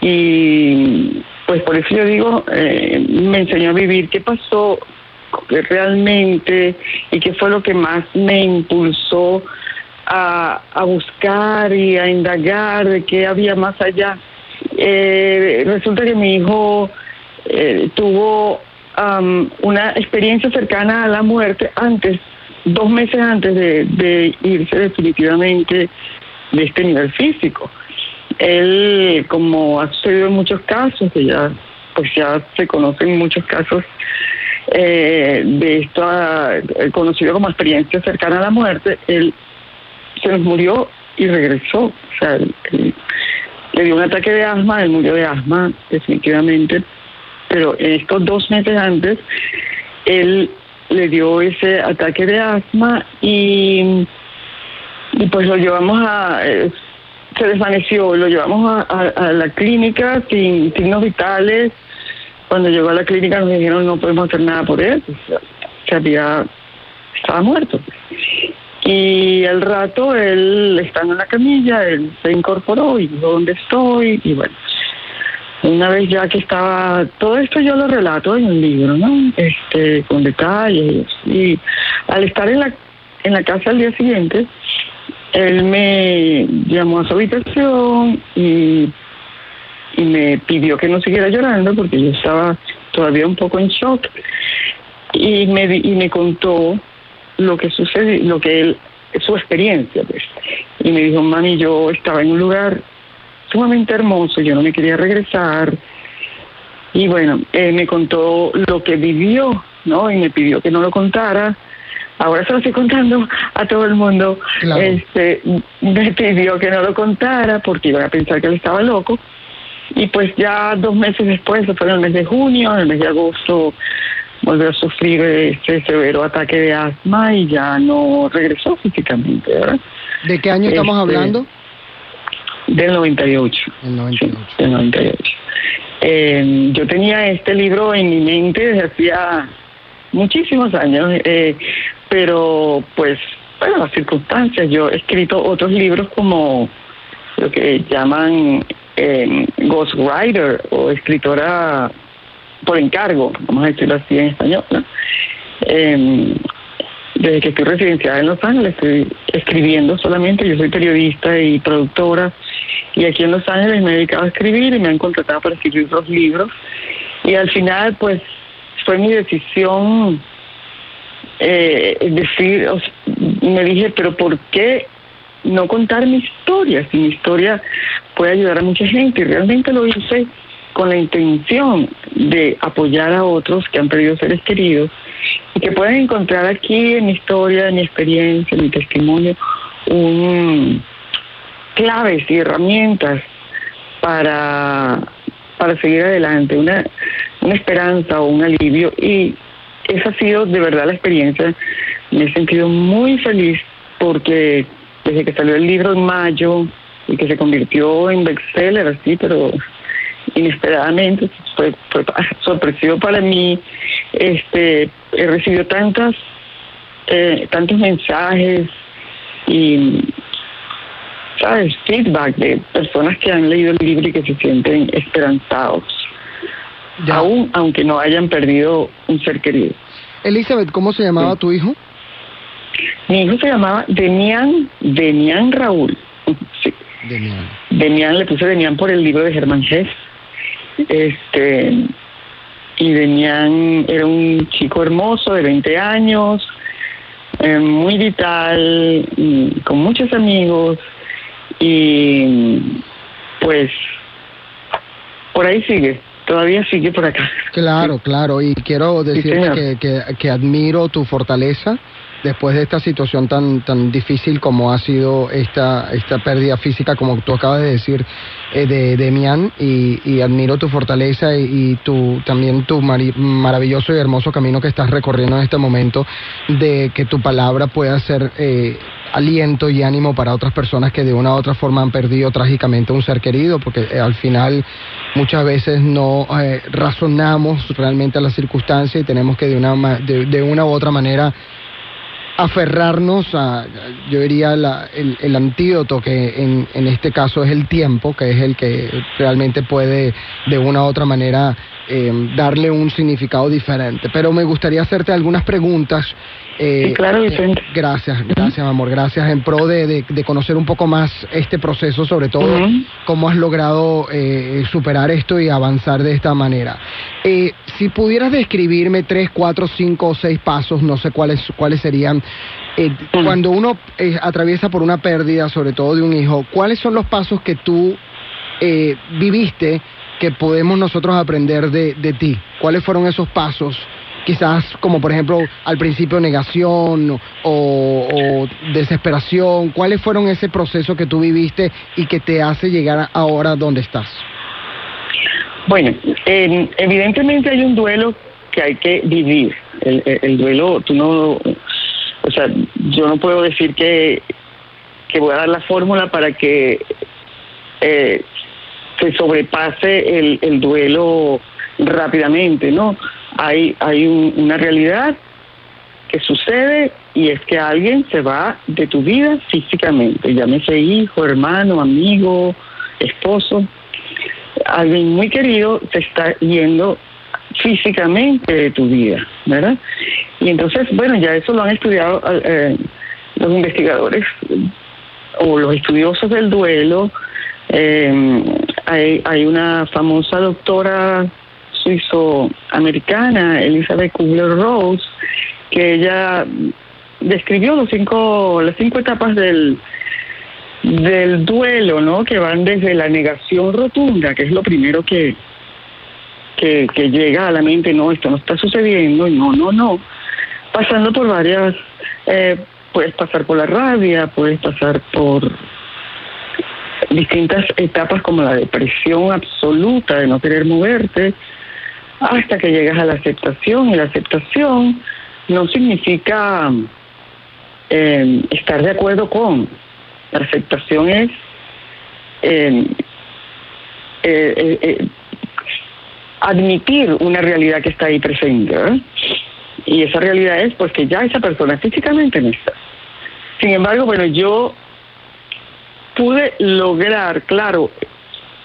Y pues por eso yo digo, eh, me enseñó a vivir qué pasó realmente y qué fue lo que más me impulsó a, buscar y a indagar de qué había más allá. Eh, resulta que mi hijo eh, tuvo am, una experiencia cercana a la muerte antes, dos meses antes de, irse definitivamente de este nivel físico. Él, como ha sucedido en muchos casos, que pues ya se conocen muchos casos eh, de esto, ah, conocido como experiencia cercana a la muerte, él se nos murió y regresó. O sea, le dio un ataque de asma, él murió de asma, definitivamente, pero en estos dos meses antes, él le dio ese ataque de asma y, y pues lo llevamos a, eh, se desvaneció, lo llevamos a- a la clínica sin signos vitales. Cuando llegó a la clínica nos dijeron no podemos hacer nada por él, se había, estaba muerto. Y al rato él estando en la camilla, él se incorporó y dónde estoy y bueno. Una vez ya que estaba, todo esto yo lo relato en un libro, ¿no? Este, con detalles. Y al estar en la, en la casa al día siguiente, él me llamó a su habitación y, y me pidió que no siguiera llorando porque yo estaba todavía un poco en shock. Y me, y me contó lo que sucedió, lo que él, su experiencia, pues. Y me dijo, mami, yo estaba en un lugar sumamente hermoso, yo no me quería regresar. Y bueno, él me contó lo que vivió, ¿no? Y me pidió que no lo contara. Ahora se lo estoy contando a todo el mundo. Claro. Este, me pidió que no lo contara porque iban a pensar que él estaba loco. Y pues ya dos meses después, fue en el mes de junio, en el mes de agosto, volvió a sufrir este severo ataque de asma y ya no regresó físicamente, ¿verdad? ¿De qué año estamos Este, hablando? Del 98. El 98. Sí, del 98. Eh, yo tenía este libro en mi mente desde hacía muchísimos años, eh, pero pues, bueno, las circunstancias. Yo he escrito otros libros como lo que llaman eh, ghostwriter o escritora por encargo, vamos a decirlo así en español. Eh, desde que estoy residenciada en Los Ángeles, estoy escribiendo solamente, yo soy periodista y productora, y aquí en Los Ángeles me he dedicado a escribir y me han contratado para escribir dos libros, y al final, pues, fue mi decisión eh, decir, me dije, pero ¿por qué no contar mi historia? Si mi historia puede ayudar a mucha gente, y realmente lo hice con la intención de apoyar a otros que han perdido seres queridos y que pueden encontrar aquí en mi historia, en mi experiencia, en mi testimonio, un claves y herramientas para, para seguir adelante, una, una esperanza o un alivio. Y esa ha sido de verdad la experiencia. Me he sentido muy feliz porque desde que salió el libro en mayo y que se convirtió en bestseller, así, pero inesperadamente fue, fue sorpresivo para mí. Este, he recibido tantas, eh, tantos mensajes y sabes feedback de personas que han leído el libro y que se sienten esperanzados, aún aunque no hayan perdido un ser querido. Elizabeth, ¿cómo se llamaba tu hijo? Mi hijo se llamaba Demian, Demian Raúl. [laughs] Sí. Demian. Demian, le puse Demian por el libro de Germán Hess. Este, y Demian era un chico hermoso de 20 años, eh, muy vital, con muchos amigos y pues por ahí sigue, todavía sigue por acá. Claro, claro, y quiero decirte que, que admiro tu fortaleza después de esta situación tan tan difícil como ha sido esta esta pérdida física como tú acabas de decir eh, de Demian y, admiro tu fortaleza y, tu también tu maravilloso y hermoso camino que estás recorriendo en este momento de que tu palabra pueda ser eh, aliento y ánimo para otras personas que de una u otra forma han perdido trágicamente un ser querido porque eh, al final muchas veces no eh, razonamos realmente a las circunstancias y tenemos que de una de una u otra manera aferrarnos a, yo diría, la- el, el antídoto que en, en este caso es el tiempo, que es el que realmente puede de una u otra manera eh, darle un significado diferente. Pero me gustaría hacerte algunas preguntas. eh, Sí, claro, Vicente. eh, gracias, gracias, amor, gracias. En pro de, de- de conocer un poco más este proceso, sobre todo cómo has logrado eh, superar esto y avanzar de esta manera. Eh, si pudieras describirme tres, cuatro, cinco o seis pasos, no sé cuáles cuáles serían, cuando uno atraviesa por una pérdida, sobre todo de un hijo, ¿cuáles son los pasos que tú eh, viviste que podemos nosotros aprender de, de ti? ¿Cuáles fueron esos pasos? Quizás como por ejemplo al principio negación o, desesperación. ¿Cuáles fueron ese proceso que tú viviste y que te hace llegar ahora donde estás? Bueno, eh, evidentemente hay un duelo que hay que vivir. El duelo, tú no, o sea, yo no puedo decir que, que voy a dar la fórmula para que eh, se sobrepase el, el duelo rápidamente, ¿no? Hay, hay un- una realidad que sucede y es que alguien se va de tu vida físicamente, llámese hijo, hermano, amigo, esposo. Alguien muy querido se está yendo físicamente de tu vida, ¿verdad? Y entonces, bueno, ya eso lo han estudiado eh, los investigadores o los estudiosos del duelo. Eh, hay, hay una famosa doctora suizo-americana, Elizabeth Kubler-Ross, que ella describió los cinco, las cinco etapas del, del duelo, ¿no? Que van desde la negación rotunda, que es lo primero que, que, que llega a la mente, no, esto no está sucediendo, no, no, no. Pasando por varias, eh, puedes pasar por la rabia, puedes pasar por distintas etapas como la depresión absoluta de no querer moverte, hasta que llegas a la aceptación. Y la aceptación no significa eh, estar de acuerdo con. La aceptación es eh, eh, eh, eh, admitir una realidad que está ahí presente. Y esa realidad es pues que ya esa persona físicamente no está. Sin embargo, bueno, yo pude lograr, claro,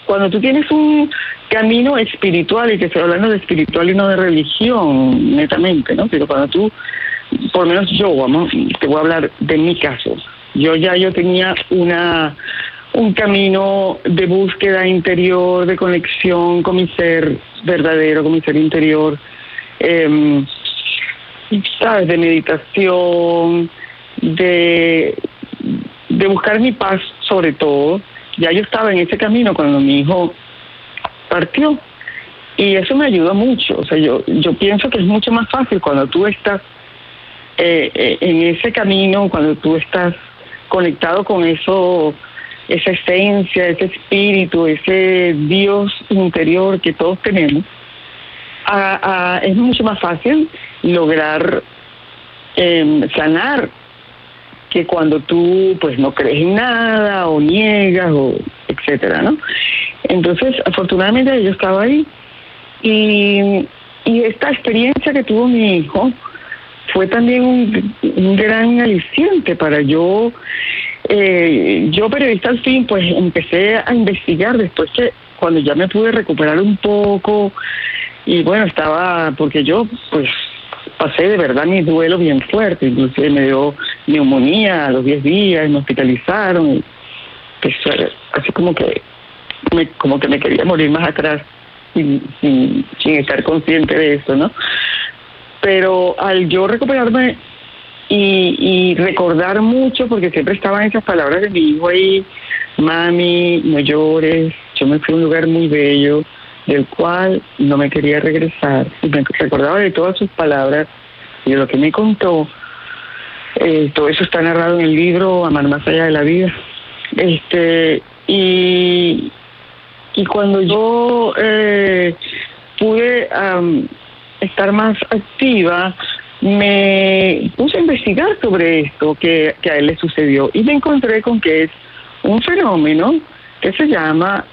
cuando tú tienes un camino espiritual, y que estoy hablando de espiritual y no de religión, netamente, ¿no? Pero cuando tú, por lo menos yo, vamos, te voy a hablar de mi caso. Yo ya yo tenía una un camino de búsqueda interior, de conexión con mi ser verdadero, con mi ser interior, eh, sabes, de meditación, de, de buscar mi paz sobre todo. Ya yo estaba en ese camino cuando mi hijo partió y eso me ayudó mucho. O sea, yo, yo pienso que es mucho más fácil cuando tú estás eh, eh, en ese camino, cuando tú estás conectado con eso, esa esencia, ese espíritu, ese Dios interior que todos tenemos, a- es mucho más fácil lograr em, sanar que cuando tú pues no crees en nada o niegas o etcétera, ¿no? Entonces, afortunadamente yo estaba ahí y, y esta experiencia que tuvo mi hijo fue también un, gran aliciente para yo eh, yo periodista al fin pues empecé a investigar después que cuando ya me pude recuperar un poco y bueno estaba porque yo pues pasé de verdad mi duelo bien fuerte inclusive me dio neumonía a los 10 días me hospitalizaron pues así como que me, como que me quería morir más atrás sin, estar consciente de eso no pero al yo recuperarme y recordar mucho, porque siempre estaban esas palabras de mi hijo ahí, mami, no llores, yo me fui a un lugar muy bello, del cual no me quería regresar. Y me recordaba de todas sus palabras y de lo que me contó. Eh, todo eso está narrado en el libro Amar más allá de la vida. Este, y, y cuando yo eh, pude am, estar más activa, me puse a investigar sobre esto que, que a él le sucedió y me encontré con que es un fenómeno que se llama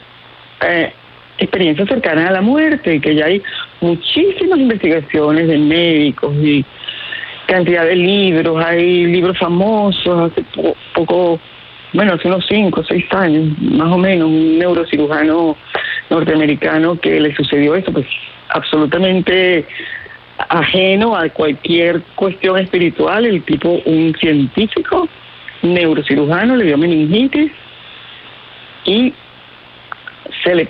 eh, experiencia cercana a la muerte y que ya hay muchísimas investigaciones de médicos y cantidad de libros, hay libros famosos, hace po- poco, bueno, hace unos cinco o seis años, más o menos, un neurocirujano norteamericano que le sucedió eso, pues absolutamente ajeno a cualquier cuestión espiritual, el tipo, un científico, neurocirujano, le dio meningitis y se le